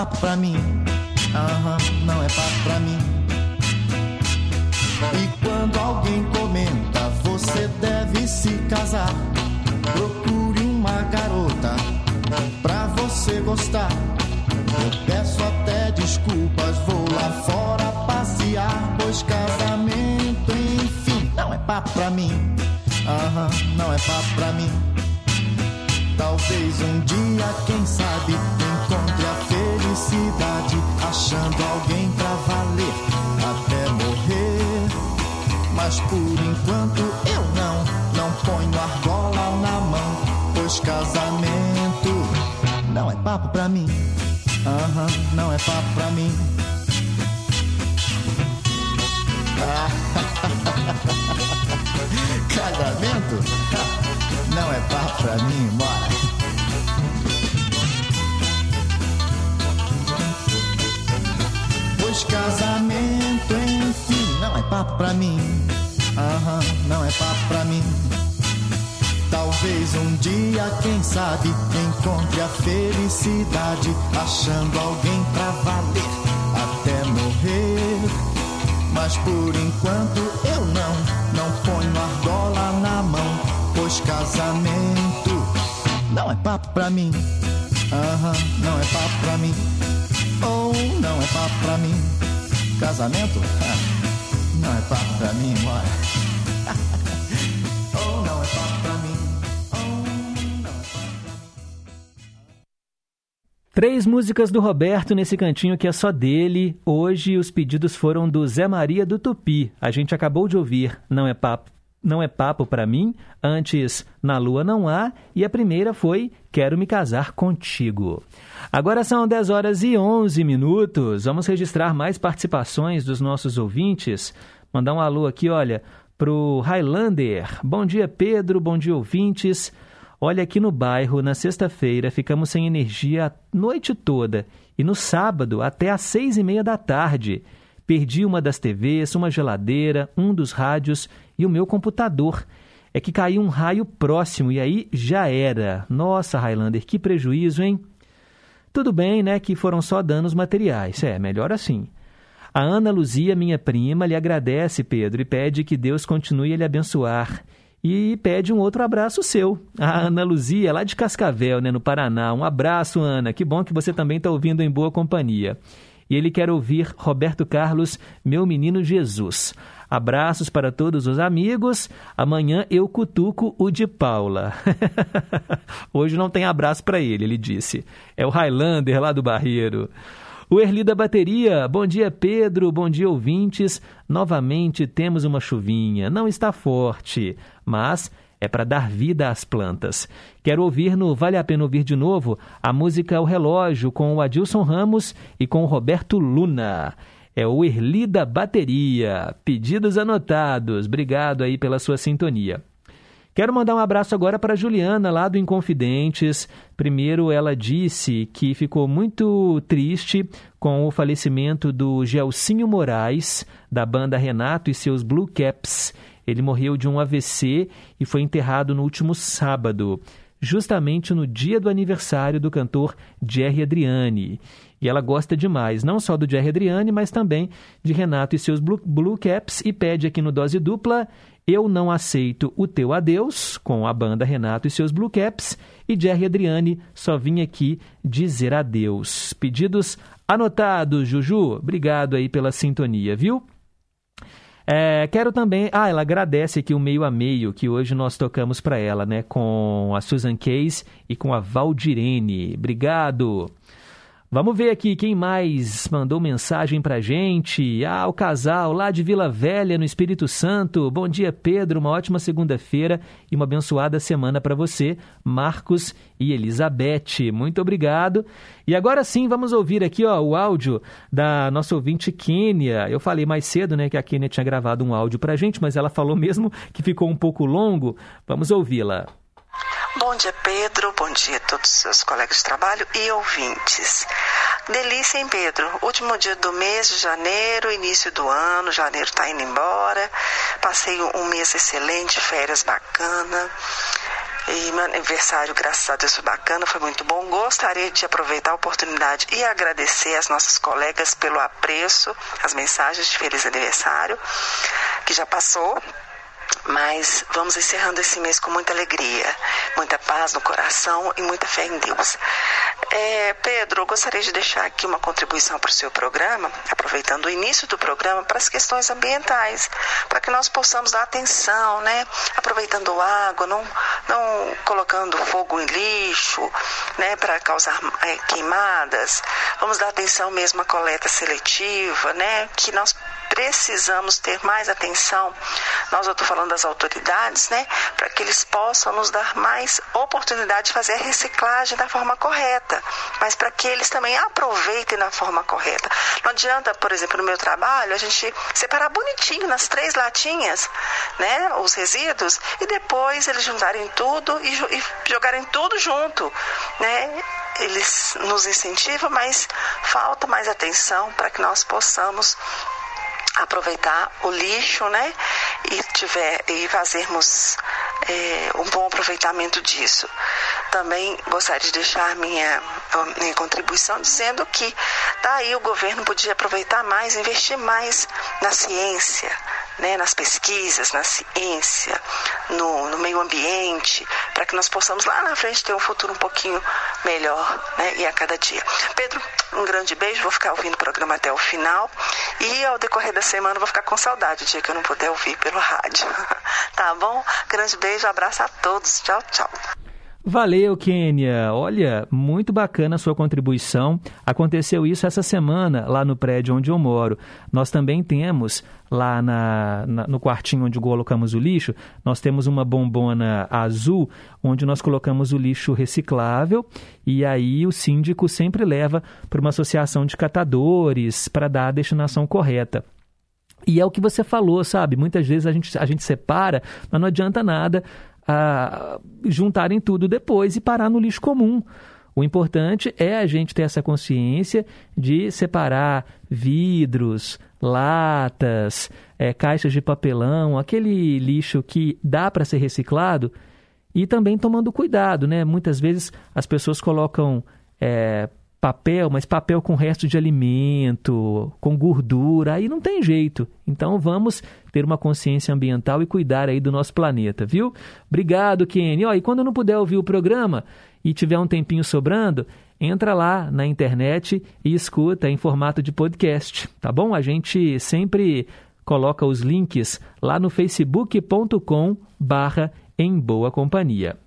papo pra mim. Aham, não é papo pra mim. E quando alguém comenta, você deve se casar. Procure uma garota pra você gostar. Eu peço até desculpas, vou lá fora passear, pois casamento, enfim, não é papo pra mim. Aham, não é papo pra mim. Talvez um dia, quem sabe, encontre a felicidade, achando alguém pra valer até morrer. Mas por enquanto eu não, não ponho argola na mão, pois casamento não é papo pra mim. Aham, não é papo pra mim. Casamento? Não é papo pra mim, bora. Pois casamento, enfim, não é papo pra mim. Aham, não é papo pra mim. Talvez um dia, quem sabe, encontre a felicidade, achando alguém pra valer até morrer. Mas por enquanto eu não, não ponho argola na mão, pois casamento não é papo pra mim. Aham, não é papo pra mim. Ou não é papo pra mim. Casamento? Ah, Não é papo pra mim, bora. Ou não é papo pra mim. Três músicas do Roberto nesse cantinho que é só dele. Hoje os pedidos foram do Zé Maria do Tupi. A gente acabou de ouvir Não é Papo, não é papo para mim. Antes Na Lua Não Há e a primeira foi Quero Me Casar Contigo. Agora são 10 horas e 11 minutos. Vamos registrar mais participações dos nossos ouvintes. Mandar um alô aqui, olha, pro Highlander. Bom dia, Pedro. Bom dia, ouvintes. Olha, aqui no bairro, na sexta-feira, ficamos sem energia a noite toda e no sábado até às seis e meia da tarde. Perdi uma das TVs, uma geladeira, um dos rádios e o meu computador. É que caiu um raio próximo e aí já era. Nossa, Highlander, que prejuízo, hein? Tudo bem, né, que foram só danos materiais. É, melhor assim. A Ana Luzia, minha prima, lhe agradece, Pedro, e pede que Deus continue a lhe abençoar. E pede um outro abraço seu. A Ana Luzia, lá de Cascavel, né, no Paraná. Um abraço, Ana. Que bom que você também está ouvindo em boa companhia. e ele quer ouvir Roberto Carlos, Meu Menino Jesus. Abraços para todos os amigos. Amanhã eu cutuco o de Paula. Hoje não tem abraço para ele, ele disse. É o Highlander lá do Barreiro. O Erli da Bateria, bom dia Pedro, bom dia ouvintes. Novamente temos uma chuvinha, não está forte, mas é para dar vida às plantas. Quero ouvir no Vale a Pena Ouvir de Novo a música O Relógio com o Adilson Ramos e com o Roberto Luna é o Erli da Bateria. Pedidos anotados. Obrigado aí pela sua sintonia. Quero mandar um abraço agora para Juliana, lá do Inconfidentes. Primeiro, ela disse que ficou muito triste com o falecimento do Gelsinho Moraes, da banda Renato e seus Blue Caps. Ele morreu de um AVC e foi enterrado no último sábado, justamente no dia do aniversário do cantor Jerry Adriani. E ela gosta demais, não só do Jerry Adriani, mas também de Renato e seus Blue, Blue Caps, e pede aqui no Dose Dupla Eu Não Aceito o Teu Adeus, com a banda Renato e seus Blue Caps, e Jerry Adriani só vim aqui dizer adeus. Pedidos anotados, Juju. Obrigado aí pela sintonia, viu? É, quero também. Ah, ela agradece aqui o meio a meio que hoje nós tocamos para ela, né? Com a Susan Case e com a Valdirene. Obrigado. Vamos ver aqui quem mais mandou mensagem pra gente. Ah, o casal lá de Vila Velha, no Espírito Santo. Bom dia, Pedro. Uma ótima segunda-feira e uma abençoada semana para você, Marcos e Elizabeth. Muito obrigado. E agora sim, vamos ouvir aqui ó, o áudio da nossa ouvinte Kênia. Eu falei mais cedo né, que a Kênia tinha gravado um áudio pra gente, mas ela falou mesmo que ficou um pouco longo. Vamos ouvi-la. Bom dia, Pedro. Bom dia a todos os seus colegas de trabalho e ouvintes. Delícia, hein, Pedro? Último dia do mês de janeiro, início do ano, janeiro está indo embora. Passei um mês excelente, férias bacana. E meu aniversário, graças a Deus, foi bacana, foi muito bom. Gostaria de aproveitar a oportunidade e agradecer às nossas colegas pelo apreço, as mensagens de feliz aniversário, que já passou. Mas vamos encerrando esse mês com muita alegria, muita paz no coração e muita fé em Deus. É, Pedro, eu gostaria de deixar aqui uma contribuição para o seu programa, aproveitando o início do programa, para as questões ambientais, para que nós possamos dar atenção, né? Aproveitando água, não, não colocando fogo em lixo, né? Para causar é, queimadas. Vamos dar atenção mesmo à coleta seletiva, né? Que nós precisamos ter mais atenção. Nós, eu estou falando das autoridades, né? Para que eles possam nos dar mais oportunidade de fazer a reciclagem da forma correta, mas para que eles também aproveitem da forma correta. Não adianta, por exemplo, no meu trabalho, a gente separar bonitinho nas três latinhas, né? Os resíduos, e depois eles juntarem tudo e, e jogarem tudo junto, né? Eles nos incentivam, mas falta mais atenção para que nós possamos aproveitar o lixo, né? E, tiver, e fazermos é, um bom aproveitamento disso. Também gostaria de deixar minha, minha contribuição dizendo que daí o governo podia aproveitar mais, investir mais na ciência, né, nas pesquisas, na ciência, no, no meio ambiente, para que nós possamos lá na frente ter um futuro um pouquinho melhor né, e a cada dia. Pedro, um grande beijo, vou ficar ouvindo o programa até o final e ao decorrer da semana vou ficar com saudade o dia que eu não puder ouvir pelo rádio. tá bom? Grande beijo, abraço a todos. Tchau, tchau. Valeu, Kênia. Olha, muito bacana a sua contribuição. Aconteceu isso essa semana lá no prédio onde eu moro. Nós também temos lá na, na, no quartinho onde colocamos o lixo, nós temos uma bombona azul onde nós colocamos o lixo reciclável e aí o síndico sempre leva para uma associação de catadores para dar a destinação correta. E é o que você falou, sabe? Muitas vezes a gente, a gente separa, mas não adianta nada a juntarem tudo depois e parar no lixo comum. O importante é a gente ter essa consciência de separar vidros, latas, é, caixas de papelão, aquele lixo que dá para ser reciclado e também tomando cuidado, né? Muitas vezes as pessoas colocam é, papel, mas papel com resto de alimento, com gordura, aí não tem jeito. Então vamos ter uma consciência ambiental e cuidar aí do nosso planeta, viu? Obrigado, Kenny. Ó, e quando não puder ouvir o programa e tiver um tempinho sobrando, entra lá na internet e escuta em formato de podcast, tá bom? A gente sempre coloca os links lá no facebook.com barra em boa companhia.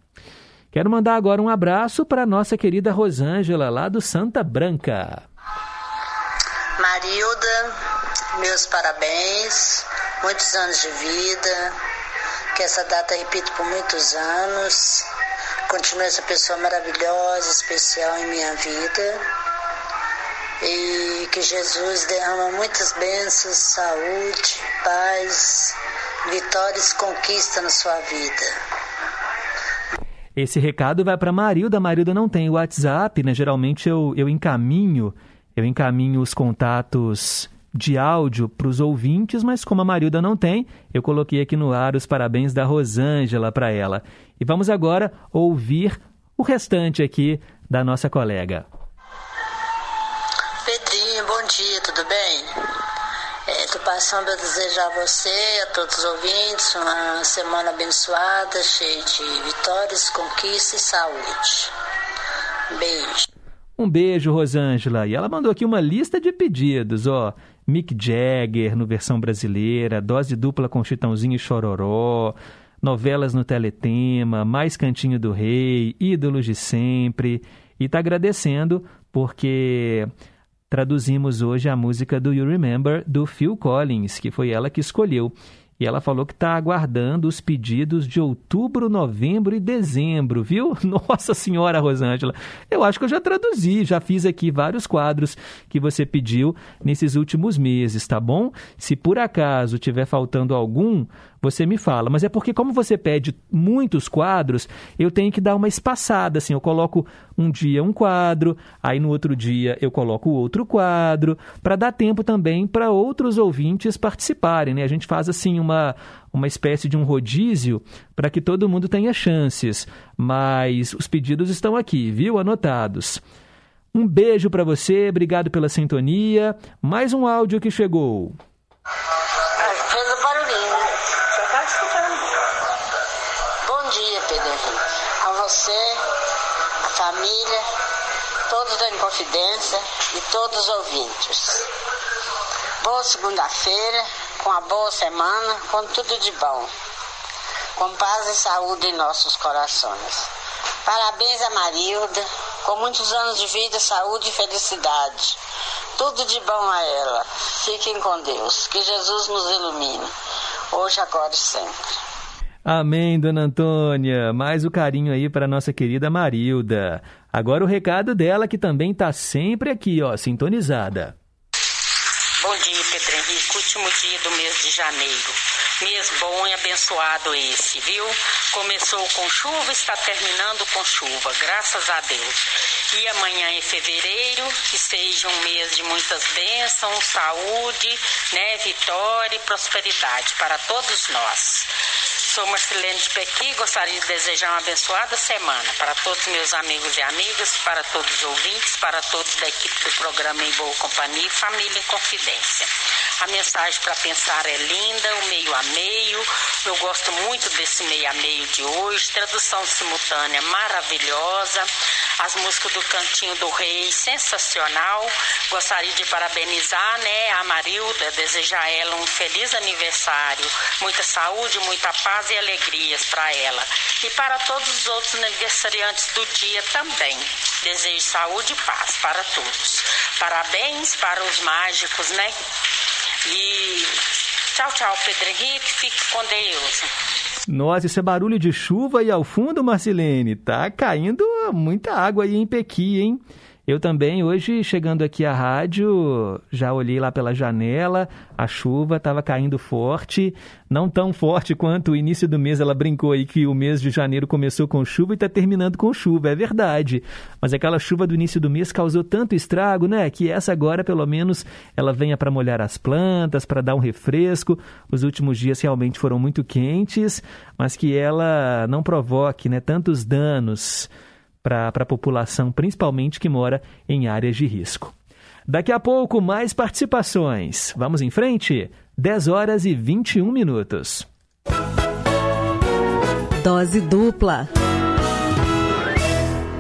Quero mandar agora um abraço para nossa querida Rosângela, lá do Santa Branca. Marilda, meus parabéns, muitos anos de vida, que essa data repita por muitos anos, continue essa pessoa maravilhosa, especial em minha vida, e que Jesus derrama muitas bênçãos, saúde, paz, vitórias conquista na sua vida. Esse recado vai para Marilda. Marilda não tem o WhatsApp, né? Geralmente eu, eu encaminho, eu encaminho os contatos de áudio para os ouvintes, mas como a Marilda não tem, eu coloquei aqui no ar os parabéns da Rosângela para ela. E vamos agora ouvir o restante aqui da nossa colega. Pedrinho, bom dia, tudo bem? Estou é, passando a desejar a você, a todos os ouvintes, uma semana abençoada, cheia de vitórias, conquistas e saúde. Beijo. Um beijo, Rosângela. E ela mandou aqui uma lista de pedidos, ó. Mick Jagger no versão brasileira, dose dupla com Chitãozinho e Chororó, novelas no Teletema, Mais Cantinho do Rei, Ídolos de Sempre. E está agradecendo porque traduzimos hoje a música do You Remember do Phil Collins, que foi ela que escolheu. E ela falou que está aguardando os pedidos de outubro, novembro e dezembro, viu? Nossa Senhora, Rosângela. Eu acho que eu já traduzi, já fiz aqui vários quadros que você pediu nesses últimos meses, tá bom? Se por acaso tiver faltando algum, você me fala. Mas é porque, como você pede muitos quadros, eu tenho que dar uma espaçada. Assim, eu coloco um dia um quadro, aí no outro dia eu coloco outro quadro, para dar tempo também para outros ouvintes participarem. Né? A gente faz assim uma, uma espécie de um rodízio para que todo mundo tenha chances. Mas os pedidos estão aqui, viu? Anotados. Um beijo para você, obrigado pela sintonia. Mais um áudio que chegou. Inconfidência e todos os ouvintes. Boa segunda-feira, com uma boa semana, com tudo de bom. Com paz e saúde em nossos corações. Parabéns a Marilda, com muitos anos de vida, saúde e felicidade. Tudo de bom a ela. Fiquem com Deus. Que Jesus nos ilumine. Hoje, agora e sempre. Amém, dona Antônia. Mais o carinho aí para nossa querida Marilda. Agora o recado dela que também está sempre aqui, ó, sintonizada. Bom dia, Pedro Henrique. Último dia do mês de janeiro. Mês bom e abençoado esse, viu? Começou com chuva, está terminando com chuva, graças a Deus. E amanhã é fevereiro, que seja um mês de muitas bênçãos, saúde, né, vitória e prosperidade para todos nós. Sou Marcelene Pequi, gostaria de desejar uma abençoada semana para todos meus amigos e amigas, para todos os ouvintes, para todos da equipe do programa Em Boa Companhia e Família em Confidência. A mensagem para pensar é linda, o meio a meio. Eu gosto muito desse meio a meio de hoje. Tradução simultânea maravilhosa. As músicas do Cantinho do Rei, sensacional. Gostaria de parabenizar né, a Marilda, desejar a ela um feliz aniversário, muita saúde, muita paz e alegrias para ela. E para todos os outros aniversariantes do dia também. Desejo saúde e paz para todos. Parabéns para os mágicos, né? E tchau, tchau, Pedro Henrique. Fique com Deus. Nossa, isso é barulho de chuva e ao fundo, Marcelene, tá caindo muita água aí em Pequi, hein? Eu também, hoje, chegando aqui à rádio, já olhei lá pela janela, a chuva estava caindo forte, não tão forte quanto o início do mês. Ela brincou aí que o mês de janeiro começou com chuva e está terminando com chuva, é verdade. Mas aquela chuva do início do mês causou tanto estrago, né? Que essa agora, pelo menos, ela venha para molhar as plantas, para dar um refresco. Os últimos dias realmente foram muito quentes, mas que ela não provoque né, tantos danos para a população, principalmente que mora em áreas de risco. Daqui a pouco, mais participações. Vamos em frente? 10 horas e 21 minutos. Dose dupla.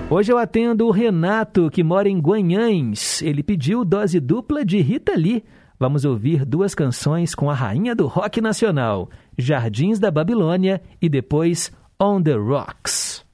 Hoje eu atendo o Renato, que mora em Guanhães. Ele pediu dose dupla de Rita Lee. Vamos ouvir duas canções com a rainha do rock nacional, Jardins da Babilônia e depois On the Rocks.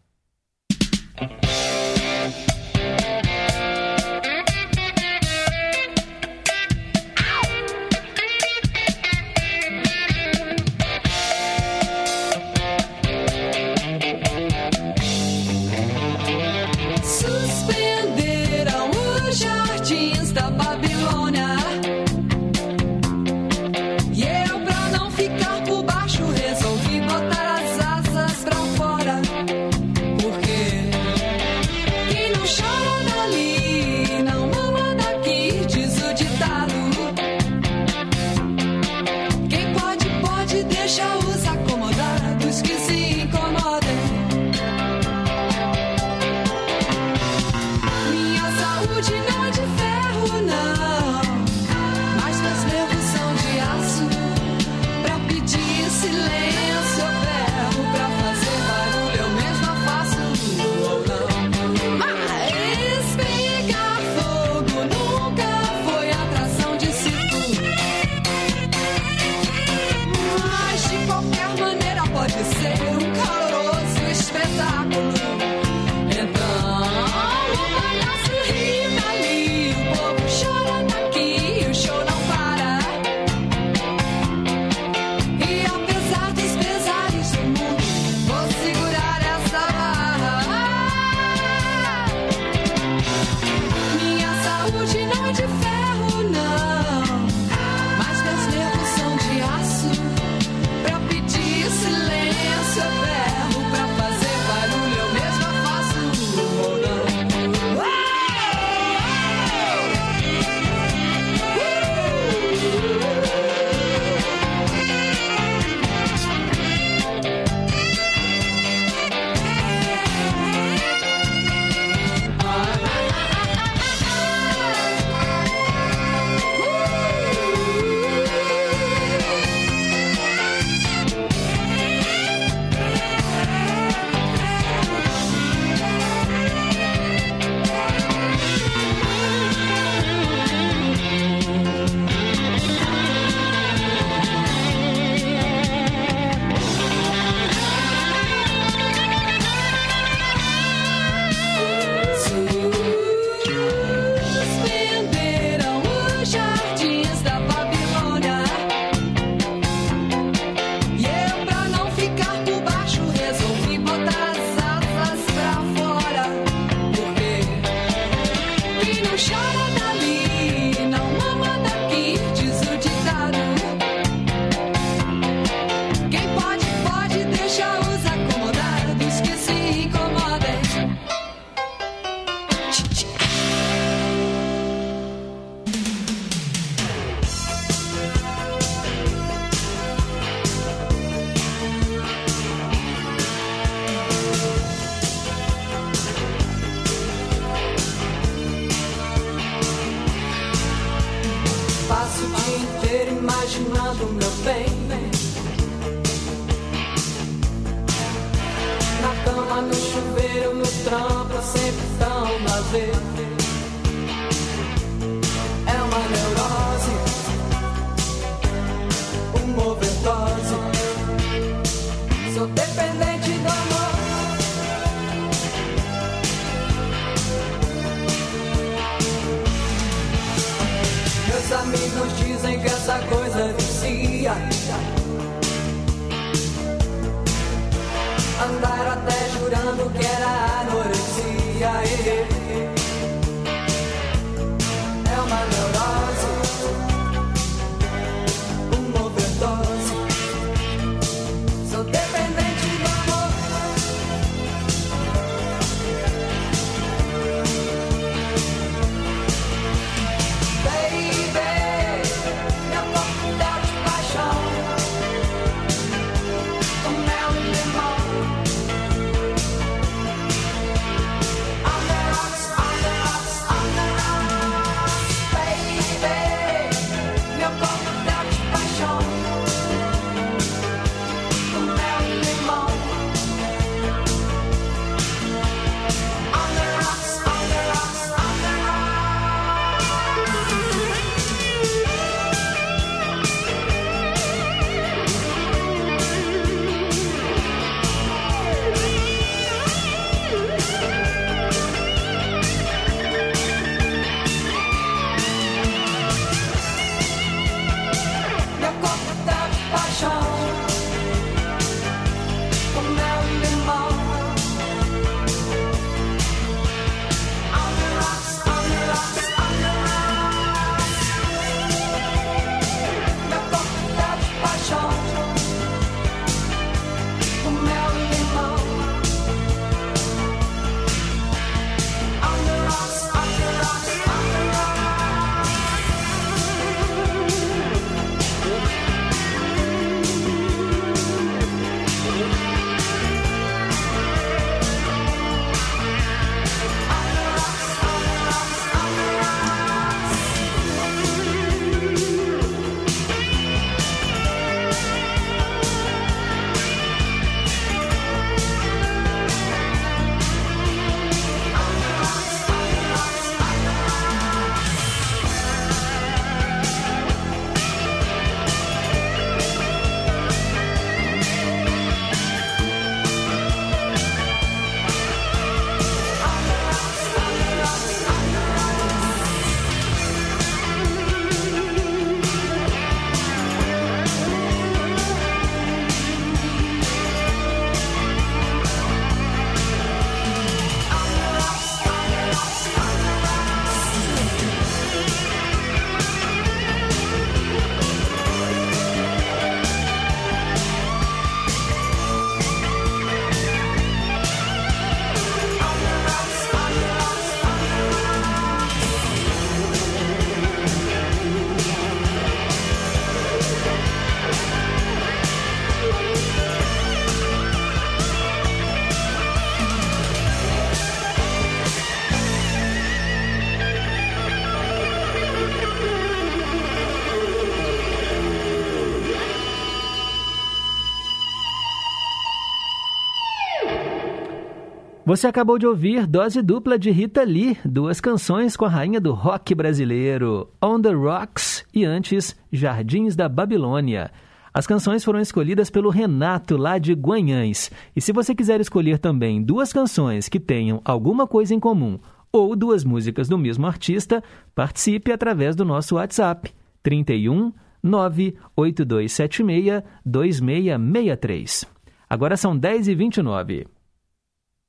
Você acabou de ouvir dose dupla de Rita Lee, duas canções com a rainha do rock brasileiro, On the Rocks e antes Jardins da Babilônia. As canções foram escolhidas pelo Renato, lá de Guanhães. E se você quiser escolher também duas canções que tenham alguma coisa em comum ou duas músicas do mesmo artista, participe através do nosso WhatsApp 31 98276 2663. Agora são 10h29.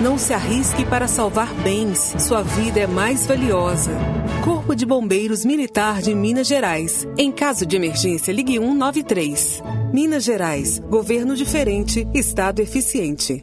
Não se arrisque para salvar bens. Sua vida é mais valiosa. Corpo de Bombeiros Militar de Minas Gerais. Em caso de emergência, ligue 193. Minas Gerais. Governo diferente, Estado eficiente.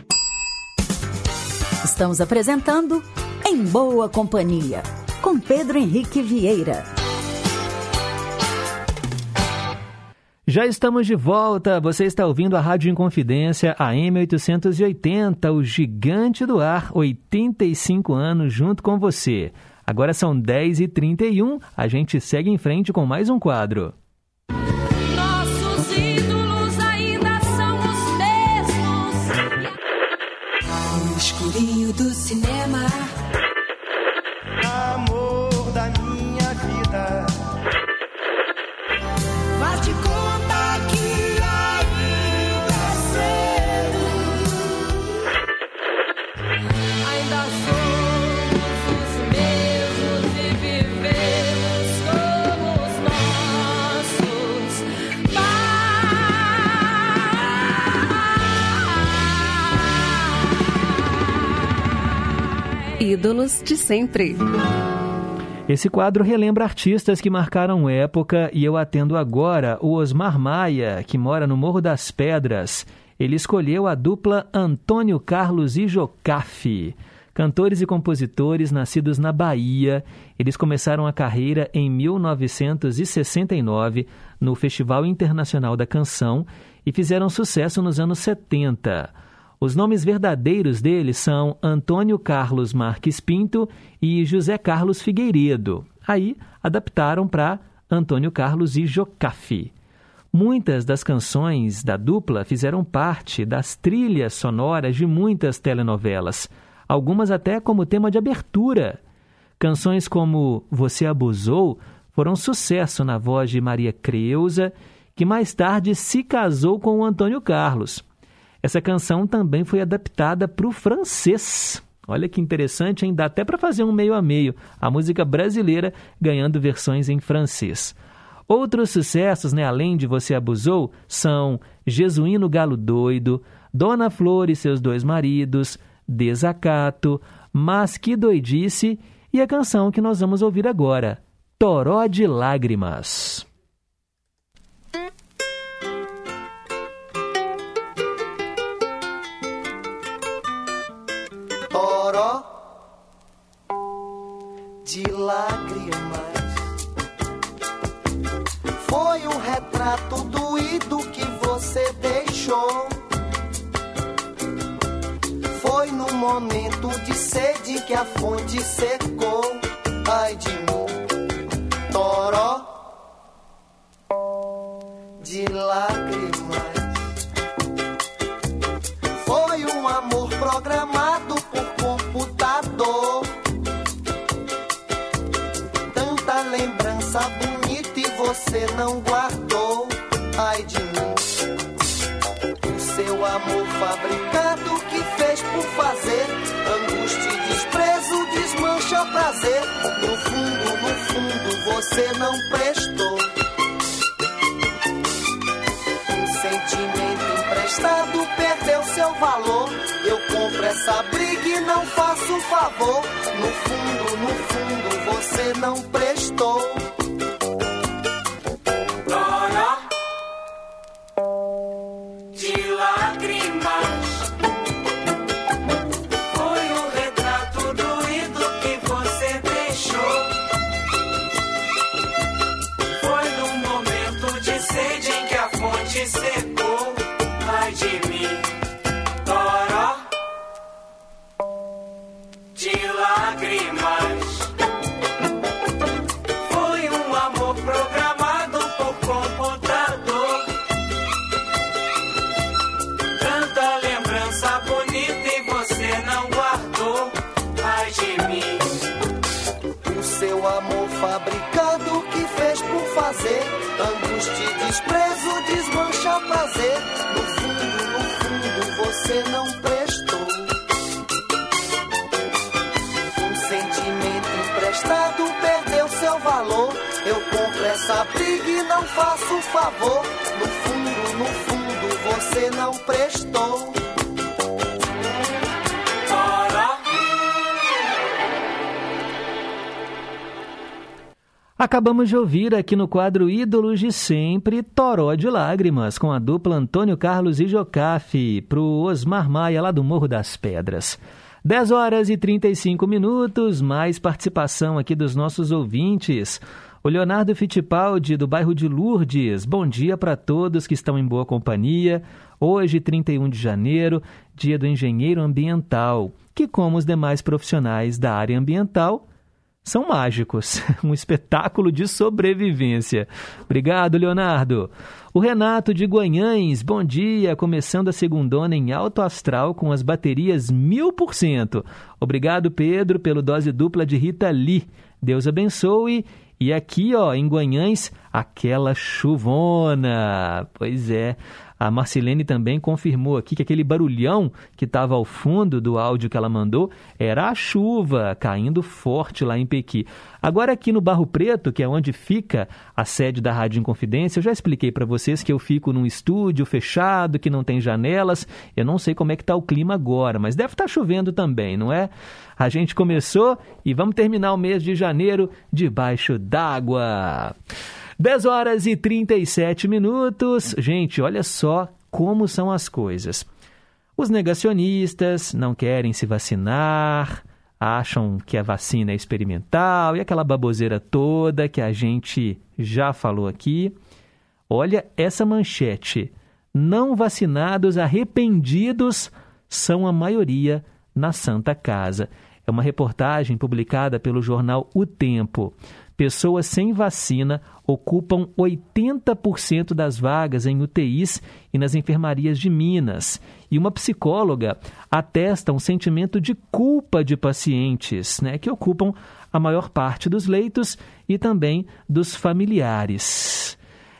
Estamos apresentando Em Boa Companhia, com Pedro Henrique Vieira. Já estamos de volta. Você está ouvindo a Rádio Inconfidência, a M880, o gigante do ar, 85 anos junto com você. Agora são 10h31, a gente segue em frente com mais um quadro. Ídolos de sempre. Esse quadro relembra artistas que marcaram época e eu atendo agora o Osmar Maia, que mora no Morro das Pedras. Ele escolheu a dupla Antônio Carlos e Jocafe. Cantores e compositores nascidos na Bahia, eles começaram a carreira em 1969 no Festival Internacional da Canção e fizeram sucesso nos anos 70. Os nomes verdadeiros deles são Antônio Carlos Marques Pinto e José Carlos Figueiredo. Aí adaptaram para Antônio Carlos e Jocafe. Muitas das canções da dupla fizeram parte das trilhas sonoras de muitas telenovelas, algumas até como tema de abertura. Canções como Você Abusou foram sucesso na voz de Maria Creuza, que mais tarde se casou com o Antônio Carlos. Essa canção também foi adaptada para o francês. Olha que interessante, hein? Dá até para fazer um meio a meio. A música brasileira ganhando versões em francês. Outros sucessos, né, além de Você Abusou, são Jesuíno Galo Doido, Dona Flor e seus dois maridos, Desacato, Mas Que Doidice e a canção que nós vamos ouvir agora, Toró de Lágrimas. De lágrimas. Foi um retrato doído que você deixou. Foi no momento de sede que a fonte secou. Ai de toró de lágrimas. Foi um amor programado você não guardou. Ai de mim. O seu amor fabricado que fez por fazer. Angústia e desprezo desmancha prazer. No fundo, no fundo, você não prestou. Um sentimento emprestado perdeu seu valor. Eu compro essa briga e não faço favor. No fundo, no fundo, você não prestou. No fundo, no fundo, você não prestou. Um sentimento emprestado perdeu seu valor. Eu compro essa briga e não faço favor. No fundo, no fundo, você não prestou. Acabamos de ouvir aqui no quadro Ídolos de Sempre, Toró de Lágrimas, com a dupla Antônio Carlos e Jocafe, pro Osmar Maia, lá do Morro das Pedras. 10 horas e 35 minutos, mais participação aqui dos nossos ouvintes. O Leonardo Fittipaldi, do bairro de Lourdes. Bom dia para todos que estão em boa companhia. Hoje, 31 de janeiro, dia do engenheiro ambiental, que, como os demais profissionais da área ambiental, são mágicos, um espetáculo de sobrevivência. Obrigado, Leonardo. O Renato de Guanhães, bom dia, começando a segundona em alto astral com as baterias mil por cento. Obrigado, Pedro, pelo dose dupla de Rita Lee. Deus abençoe. E aqui, ó, em Guanhães, aquela chuvona. Pois é. A Marcelene também confirmou aqui que aquele barulhão que estava ao fundo do áudio que ela mandou era a chuva caindo forte lá em Pequi. Agora aqui no Barro Preto, que é onde fica a sede da Rádio Inconfidência, eu já expliquei para vocês que eu fico num estúdio fechado, que não tem janelas. Eu não sei como é que está o clima agora, mas deve estar tá chovendo também, não é? A gente começou e vamos terminar o mês de janeiro debaixo d'água. 10 horas e 37 minutos. Gente, olha só como são as coisas. Os negacionistas não querem se vacinar, acham que a vacina é experimental e aquela baboseira toda que a gente já falou aqui. Olha essa manchete. Não vacinados arrependidos são a maioria na Santa Casa. É uma reportagem publicada pelo jornal O Tempo. Pessoas sem vacina ocupam 80% das vagas em UTIs e nas enfermarias de Minas. E uma psicóloga atesta um sentimento de culpa de pacientes, né, que ocupam a maior parte dos leitos e também dos familiares.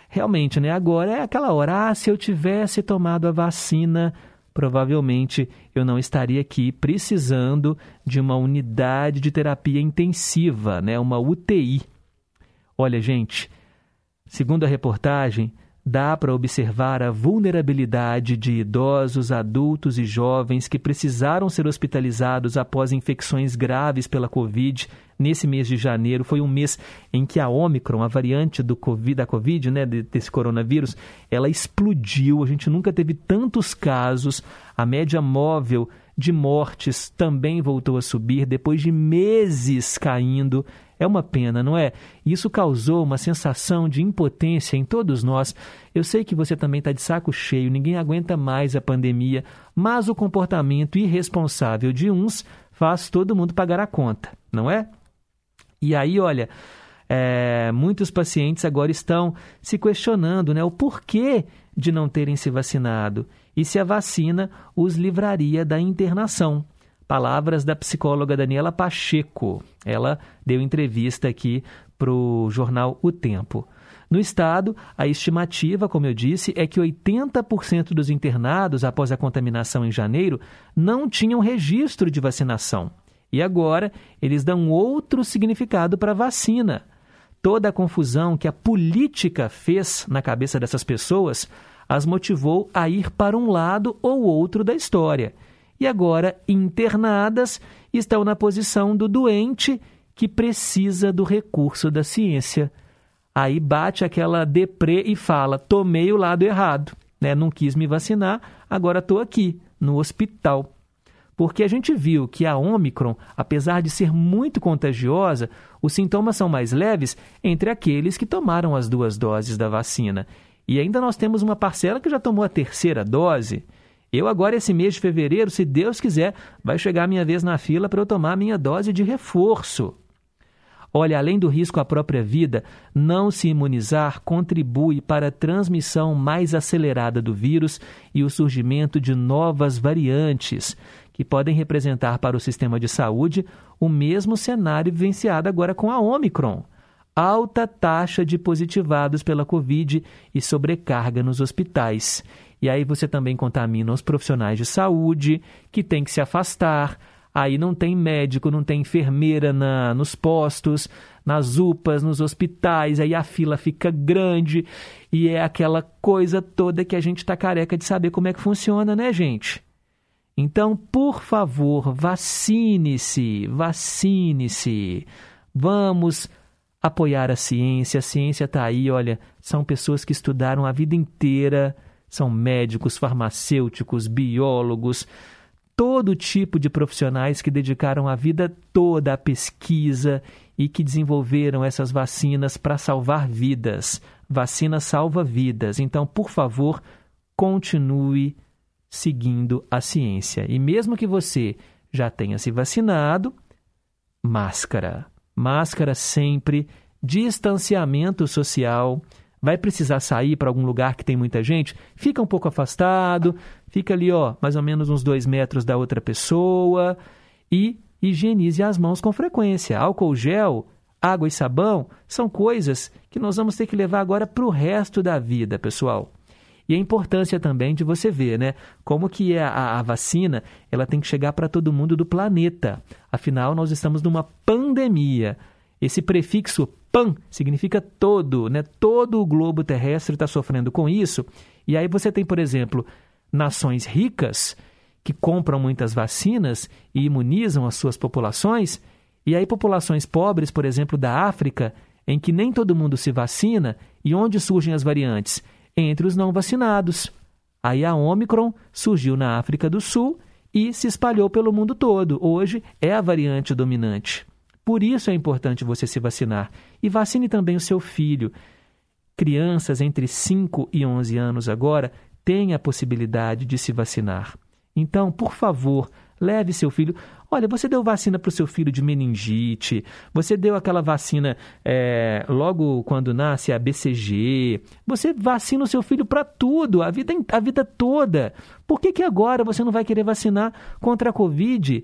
Realmente, né, agora é aquela hora, ah, se eu tivesse tomado a vacina, provavelmente eu não estaria aqui precisando de uma unidade de terapia intensiva, né, uma UTI. Olha, gente, segundo a reportagem, dá para observar a vulnerabilidade de idosos, adultos e jovens que precisaram ser hospitalizados após infecções graves pela Covid. Nesse mês de janeiro foi um mês em que a Omicron, a variante do COVID, da Covid, né, desse coronavírus, ela explodiu. A gente nunca teve tantos casos. A média móvel de mortes também voltou a subir depois de meses caindo. É uma pena, não é? Isso causou uma sensação de impotência em todos nós. Eu sei que você também está de saco cheio, ninguém aguenta mais a pandemia, mas o comportamento irresponsável de uns faz todo mundo pagar a conta, não é? E aí, olha, é, muitos pacientes agora estão se questionando né, o porquê de não terem se vacinado e se a vacina os livraria da internação. Palavras da psicóloga Daniela Pacheco. Ela deu entrevista aqui para o jornal O Tempo. No estado, a estimativa, como eu disse, é que 80% dos internados após a contaminação em janeiro não tinham registro de vacinação. E agora eles dão outro significado para a vacina. Toda a confusão que a política fez na cabeça dessas pessoas as motivou a ir para um lado ou outro da história. E agora internadas estão na posição do doente que precisa do recurso da ciência. Aí bate aquela deprê e fala: tomei o lado errado, né? Não quis me vacinar, agora estou aqui no hospital. Porque a gente viu que a Omicron, apesar de ser muito contagiosa, os sintomas são mais leves entre aqueles que tomaram as duas doses da vacina. E ainda nós temos uma parcela que já tomou a terceira dose. Eu agora, esse mês de fevereiro, se Deus quiser, vai chegar a minha vez na fila para eu tomar a minha dose de reforço. Olha, além do risco à própria vida, não se imunizar contribui para a transmissão mais acelerada do vírus e o surgimento de novas variantes, que podem representar para o sistema de saúde o mesmo cenário vivenciado agora com a Omicron. Alta taxa de positivados pela Covid e sobrecarga nos hospitais. E aí você também contamina os profissionais de saúde, que têm que se afastar, Aí não tem médico, não tem enfermeira na, nos postos, nas UPAs, nos hospitais, aí a fila fica grande e é aquela coisa toda que a gente está careca de saber como é que funciona, né, gente? Então, por favor, vacine-se, vacine-se. Vamos apoiar a ciência. A ciência está aí, olha, são pessoas que estudaram a vida inteira, são médicos, farmacêuticos, biólogos, todo tipo de profissionais que dedicaram a vida toda à pesquisa e que desenvolveram essas vacinas para salvar vidas. Vacina salva vidas. Então, por favor, continue seguindo a ciência. E mesmo que você já tenha se vacinado, máscara. Máscara sempre, distanciamento social vai precisar sair para algum lugar que tem muita gente, fica um pouco afastado, fica ali, ó, mais ou menos uns dois metros da outra pessoa e higienize as mãos com frequência. Álcool gel, água e sabão são coisas que nós vamos ter que levar agora para o resto da vida, pessoal. E a importância também de você ver, né, como que é a, a vacina, ela tem que chegar para todo mundo do planeta. Afinal, nós estamos numa pandemia. Esse prefixo pan significa todo, né? Todo o globo terrestre está sofrendo com isso. E aí você tem, por exemplo, nações ricas que compram muitas vacinas e imunizam as suas populações, e aí populações pobres, por exemplo, da África, em que nem todo mundo se vacina, e onde surgem as variantes? Entre os não vacinados. Aí a Omicron surgiu na África do Sul e se espalhou pelo mundo todo. Hoje é a variante dominante. Por isso é importante você se vacinar. E vacine também o seu filho. Crianças entre 5 e 11 anos agora têm a possibilidade de se vacinar. Então, por favor, leve seu filho. Olha, você deu vacina para o seu filho de meningite, você deu aquela vacina é, logo quando nasce a BCG, você vacina o seu filho para tudo, a vida, a vida toda. Por que, que agora você não vai querer vacinar contra a Covid?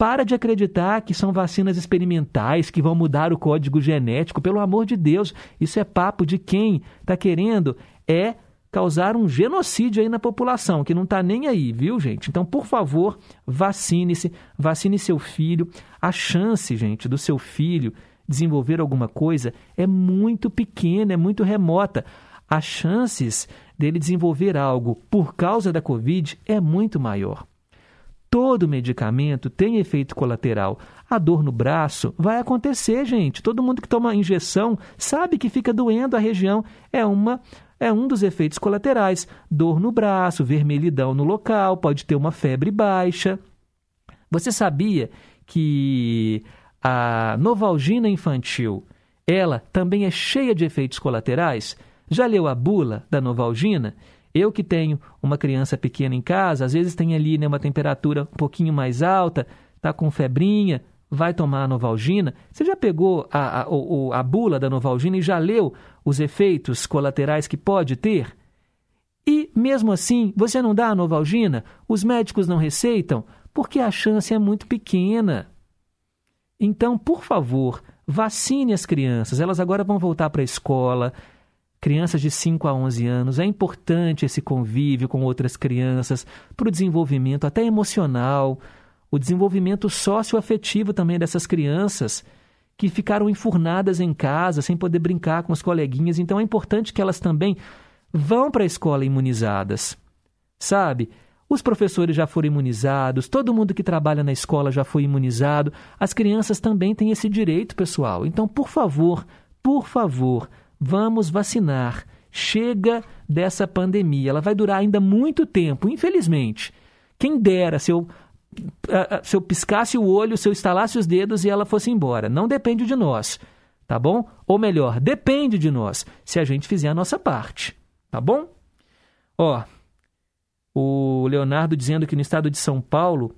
Para de acreditar que são vacinas experimentais que vão mudar o código genético. Pelo amor de Deus, isso é papo de quem está querendo é causar um genocídio aí na população, que não está nem aí, viu, gente? Então, por favor, vacine-se, vacine seu filho. A chance, gente, do seu filho desenvolver alguma coisa é muito pequena, é muito remota. As chances dele desenvolver algo por causa da Covid é muito maior. Todo medicamento tem efeito colateral. A dor no braço vai acontecer, gente. Todo mundo que toma injeção sabe que fica doendo a região. É uma é um dos efeitos colaterais. Dor no braço, vermelhidão no local, pode ter uma febre baixa. Você sabia que a novalgina infantil, ela também é cheia de efeitos colaterais? Já leu a bula da novalgina? Eu que tenho uma criança pequena em casa, às vezes tem ali né, uma temperatura um pouquinho mais alta, está com febrinha, vai tomar a Novalgina. Você já pegou a, a, a bula da Novalgina e já leu os efeitos colaterais que pode ter? E, mesmo assim, você não dá a Novalgina? Os médicos não receitam? Porque a chance é muito pequena. Então, por favor, vacine as crianças. Elas agora vão voltar para a escola, crianças de 5 a 11 anos, é importante esse convívio com outras crianças para o desenvolvimento até emocional, o desenvolvimento socioafetivo também dessas crianças que ficaram enfurnadas em casa sem poder brincar com os coleguinhas. Então é importante que elas também vão para a escola imunizadas. Sabe? Os professores já foram imunizados, todo mundo que trabalha na escola já foi imunizado. As crianças também têm esse direito, pessoal. Então, por favor, por favor, vamos vacinar. Chega dessa pandemia. Ela vai durar ainda muito tempo, infelizmente. Quem dera se eu, se eu piscasse o olho, se eu estalasse os dedos e ela fosse embora. Não depende de nós, tá bom? Ou melhor, depende de nós, se a gente fizer a nossa parte, tá bom? Ó, o Leonardo dizendo que no estado de São Paulo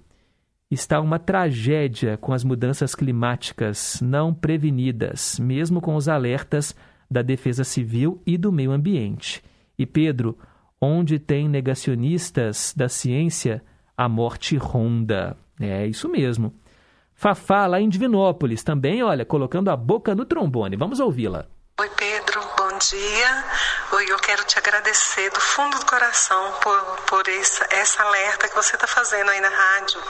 está uma tragédia com as mudanças climáticas não prevenidas, mesmo com os alertas da Defesa Civil e do meio ambiente. E Pedro, onde tem negacionistas da ciência, a morte ronda. É isso mesmo. Fafá, lá em Divinópolis, também, olha, colocando a boca no trombone. Vamos ouvi-la. Oi, Pedro, dia. Eu quero te agradecer do fundo do coração por, por essa, essa alerta que você está fazendo aí na rádio.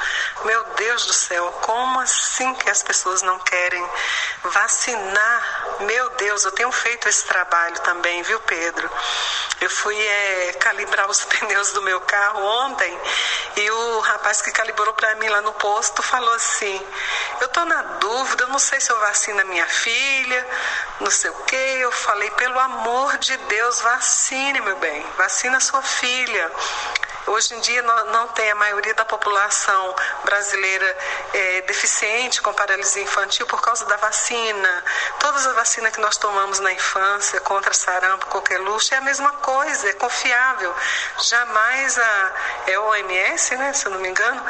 Meu Deus do céu, como assim que as pessoas não querem vacinar? Meu Deus, eu tenho feito esse trabalho também, viu, Pedro? Eu fui é, calibrar os pneus do meu carro ontem e o rapaz que calibrou para mim lá no posto falou assim: Eu tô na dúvida, eu não sei se eu vacino a minha filha, não sei o quê. Eu falei: Pelo amor de Deus, vacine, meu bem, vacina sua filha. Hoje em dia não, tem a maioria da população brasileira é, deficiente com paralisia infantil por causa da vacina. Todas as vacinas que nós tomamos na infância contra sarampo, coqueluche é a mesma coisa, é confiável. Jamais a é OMS, né, se eu não me engano,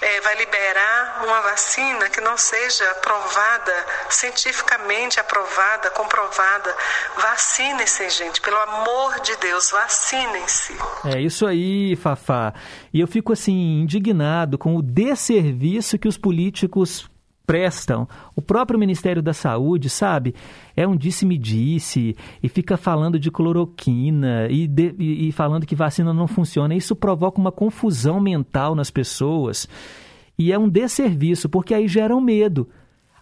é, vai liberar uma vacina que não seja aprovada, cientificamente aprovada, comprovada. Vacinem-se, gente, pelo amor de Deus, vacinem-se. É isso aí, Fafá. E eu fico assim indignado com o desserviço que os políticos prestam. O próprio Ministério da Saúde, sabe, é um disse-me-disse e fica falando de cloroquina e, de, e, e falando que vacina não funciona. Isso provoca uma confusão mental nas pessoas e é um desserviço, porque aí gera um medo.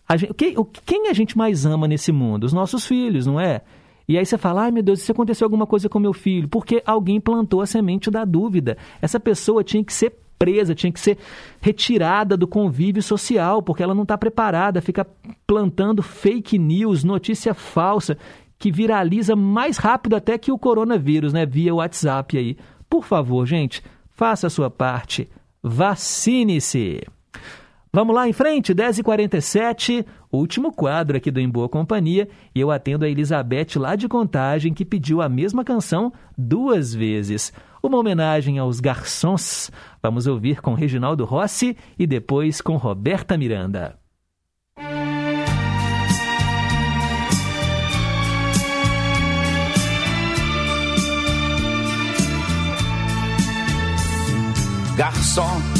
A gente, quem, quem a gente mais ama nesse mundo? Os nossos filhos, não é? E aí você fala, ai meu Deus, se aconteceu alguma coisa com meu filho, porque alguém plantou a semente da dúvida. Essa pessoa tinha que ser presa, tinha que ser retirada do convívio social, porque ela não está preparada, fica plantando fake news, notícia falsa, que viraliza mais rápido até que o coronavírus, né? Via WhatsApp aí. Por favor, gente, faça a sua parte. Vacine-se. Vamos lá em frente, 10h47, último quadro aqui do Em Boa Companhia, e eu atendo a Elizabeth lá de Contagem, que pediu a mesma canção duas vezes. Uma homenagem aos garçons. Vamos ouvir com Reginaldo Rossi e depois com Roberta Miranda. Garçom,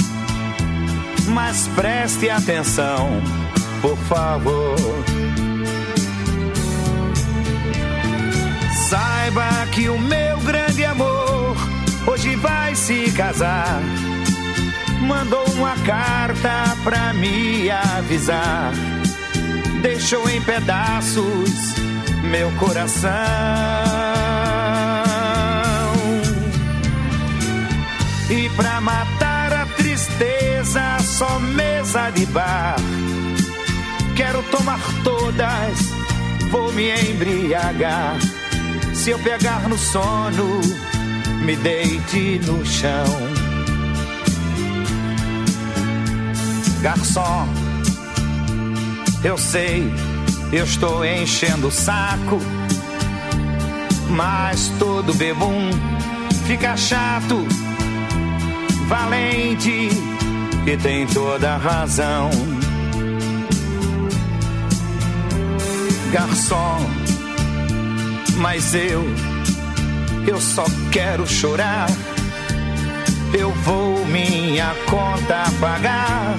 Mas preste atenção, por favor. Saiba que o meu grande amor hoje vai se casar. Mandou uma carta pra me avisar. Deixou em pedaços meu coração. E pra matar só mesa de bar. Quero tomar todas, vou me embriagar. Se eu pegar no sono, me deite no chão. Garçom, eu sei, eu estou enchendo o saco, mas todo bebum fica chato, valente e tem toda a razão. Garçom, mas eu eu só quero chorar. eu vou minha conta pagar.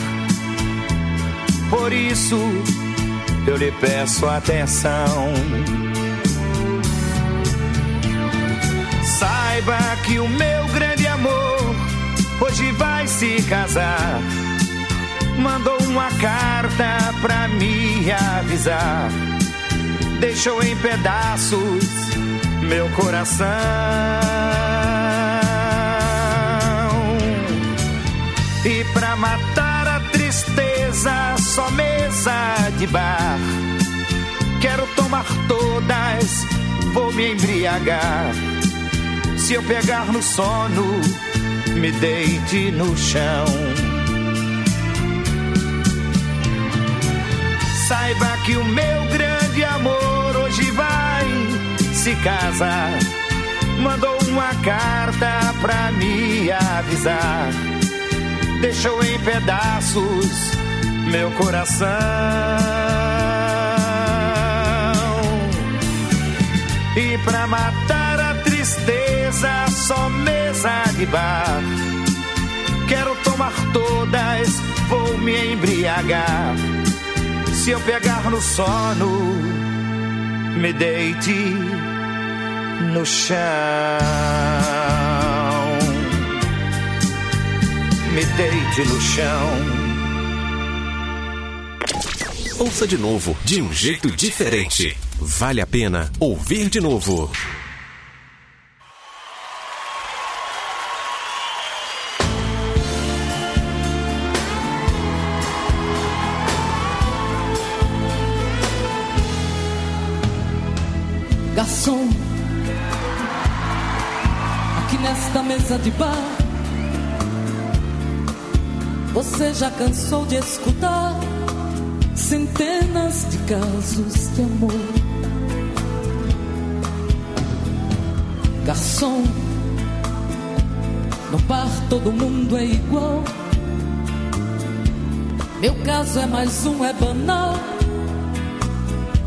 Por isso eu lhe peço atenção. Saiba que o meu grande amor hoje vai se casar. Mandou uma carta pra me avisar. Deixou em pedaços meu coração. E pra matar a tristeza, só mesa de bar. Quero tomar todas, vou me embriagar. Se eu pegar no sono, me deite no chão. Saiba que o meu grande amor hoje vai se casar. Mandou uma carta pra me avisar. Deixou em pedaços meu coração. E pra matar a tristeza, só mesa de bar. Quero tomar todas, vou me embriagar. Se eu pegar no sono, me deite no chão. Me deite no chão. Ouça de novo, de um jeito diferente. Vale a pena ouvir de novo. Você já cansou de escutar centenas de casos de amor. Garçom, no bar todo mundo é igual. Meu caso é mais um, é banal.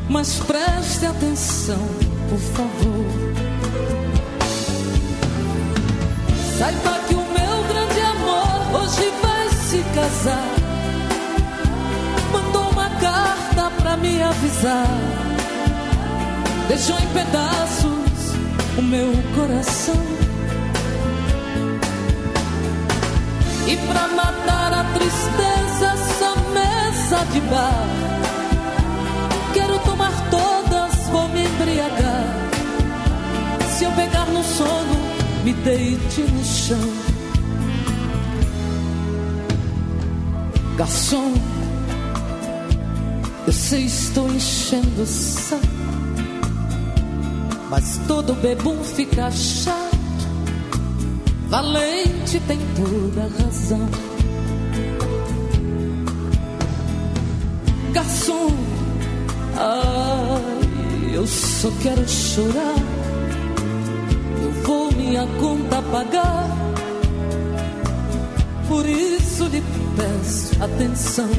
Mas preste atenção, por favor. Saiba que o meu grande amor hoje vai casar. Mandou uma carta pra me avisar. Deixou em pedaços o meu coração. E pra matar a tristeza, essa mesa de bar. Quero tomar todas, vou me embriagar. Se eu pegar no sono, me deite no chão. Garçom, eu sei estou enchendo o saco, mas todo bebum fica chato. Valente tem toda razão. Garçom, ai, eu só quero chorar. Eu vou minha conta pagar. Por isso lhe peço atenção.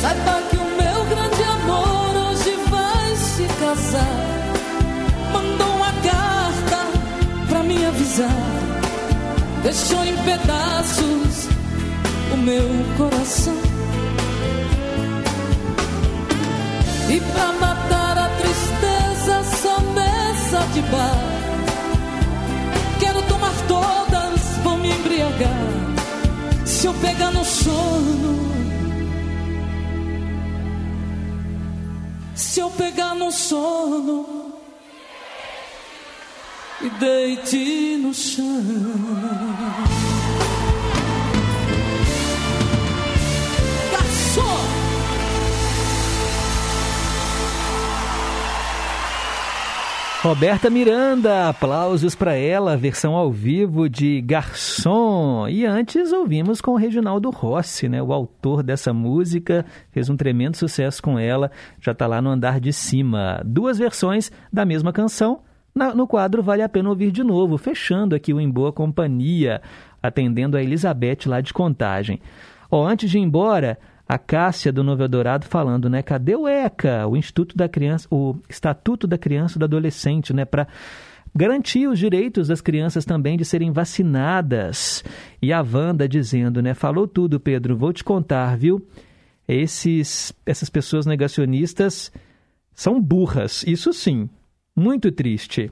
Saiba que o meu grande amor hoje vai se casar. Mandou uma carta pra me avisar. Deixou em pedaços o meu coração. E pra matar a tristeza, só mesa de bar. Se eu pegar no sono, se eu pegar no sono, e deite no chão. Roberta Miranda, aplausos para ela, versão ao vivo de Garçom. E antes ouvimos com o Reginaldo Rossi, né, o autor dessa música, fez um tremendo sucesso com ela, já está lá no andar de cima. Duas versões da mesma canção, na- no quadro Vale a Pena Ouvir de Novo, fechando aqui o Em Boa Companhia, atendendo a Elizabeth lá de Contagem. Ó, antes de ir embora, a Cássia do Novo Eldorado falando, né? Cadê o ECA, o Instituto da Criança, o Estatuto da Criança e do Adolescente, né? Para garantir os direitos das crianças também de serem vacinadas. E a Wanda dizendo, né? Falou tudo, Pedro. Vou te contar, viu? Esses, essas pessoas negacionistas são burras, isso sim. Muito triste.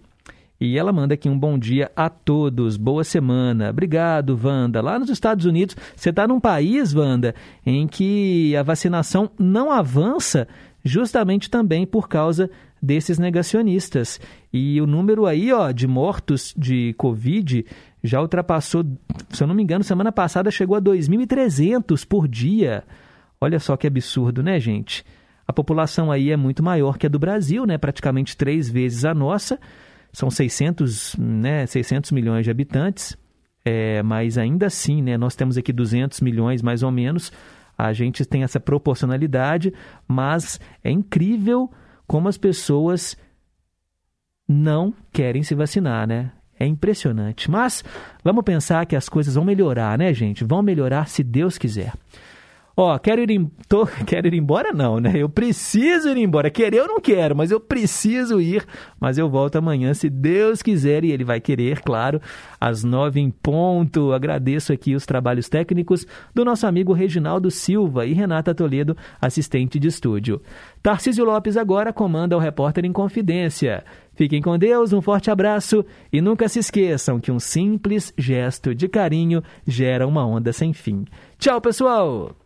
E ela manda aqui um bom dia a todos, boa semana. Obrigado, Wanda. Lá nos Estados Unidos, você está num país, Wanda, em que a vacinação não avança justamente também por causa desses negacionistas. E o número aí, ó, de mortos de Covid já ultrapassou, se eu não me engano, semana passada chegou a 2.300 por dia. Olha só que absurdo, né, gente? A população aí é muito maior que a do Brasil, né? Praticamente três vezes a nossa. São 600, né, 600 milhões de habitantes. É, mas ainda assim, né, nós temos aqui 200 milhões mais ou menos. A gente tem essa proporcionalidade, mas é incrível como as pessoas não querem se vacinar, né? É impressionante. Mas vamos pensar que as coisas vão melhorar, né, gente? Vão melhorar se Deus quiser. Ó, quero ir, em, tô, quero ir embora não, né? Eu preciso ir embora. Querer eu não quero, mas eu preciso ir. Mas eu volto amanhã, se Deus quiser, e Ele vai querer, claro, às nove em ponto. Agradeço aqui os trabalhos técnicos do nosso amigo Reginaldo Silva e Renata Toledo, assistente de estúdio. Tarcísio Lopes agora comanda o Repórter em Confidência. Fiquem com Deus, um forte abraço e nunca se esqueçam que um simples gesto de carinho gera uma onda sem fim. Tchau, pessoal!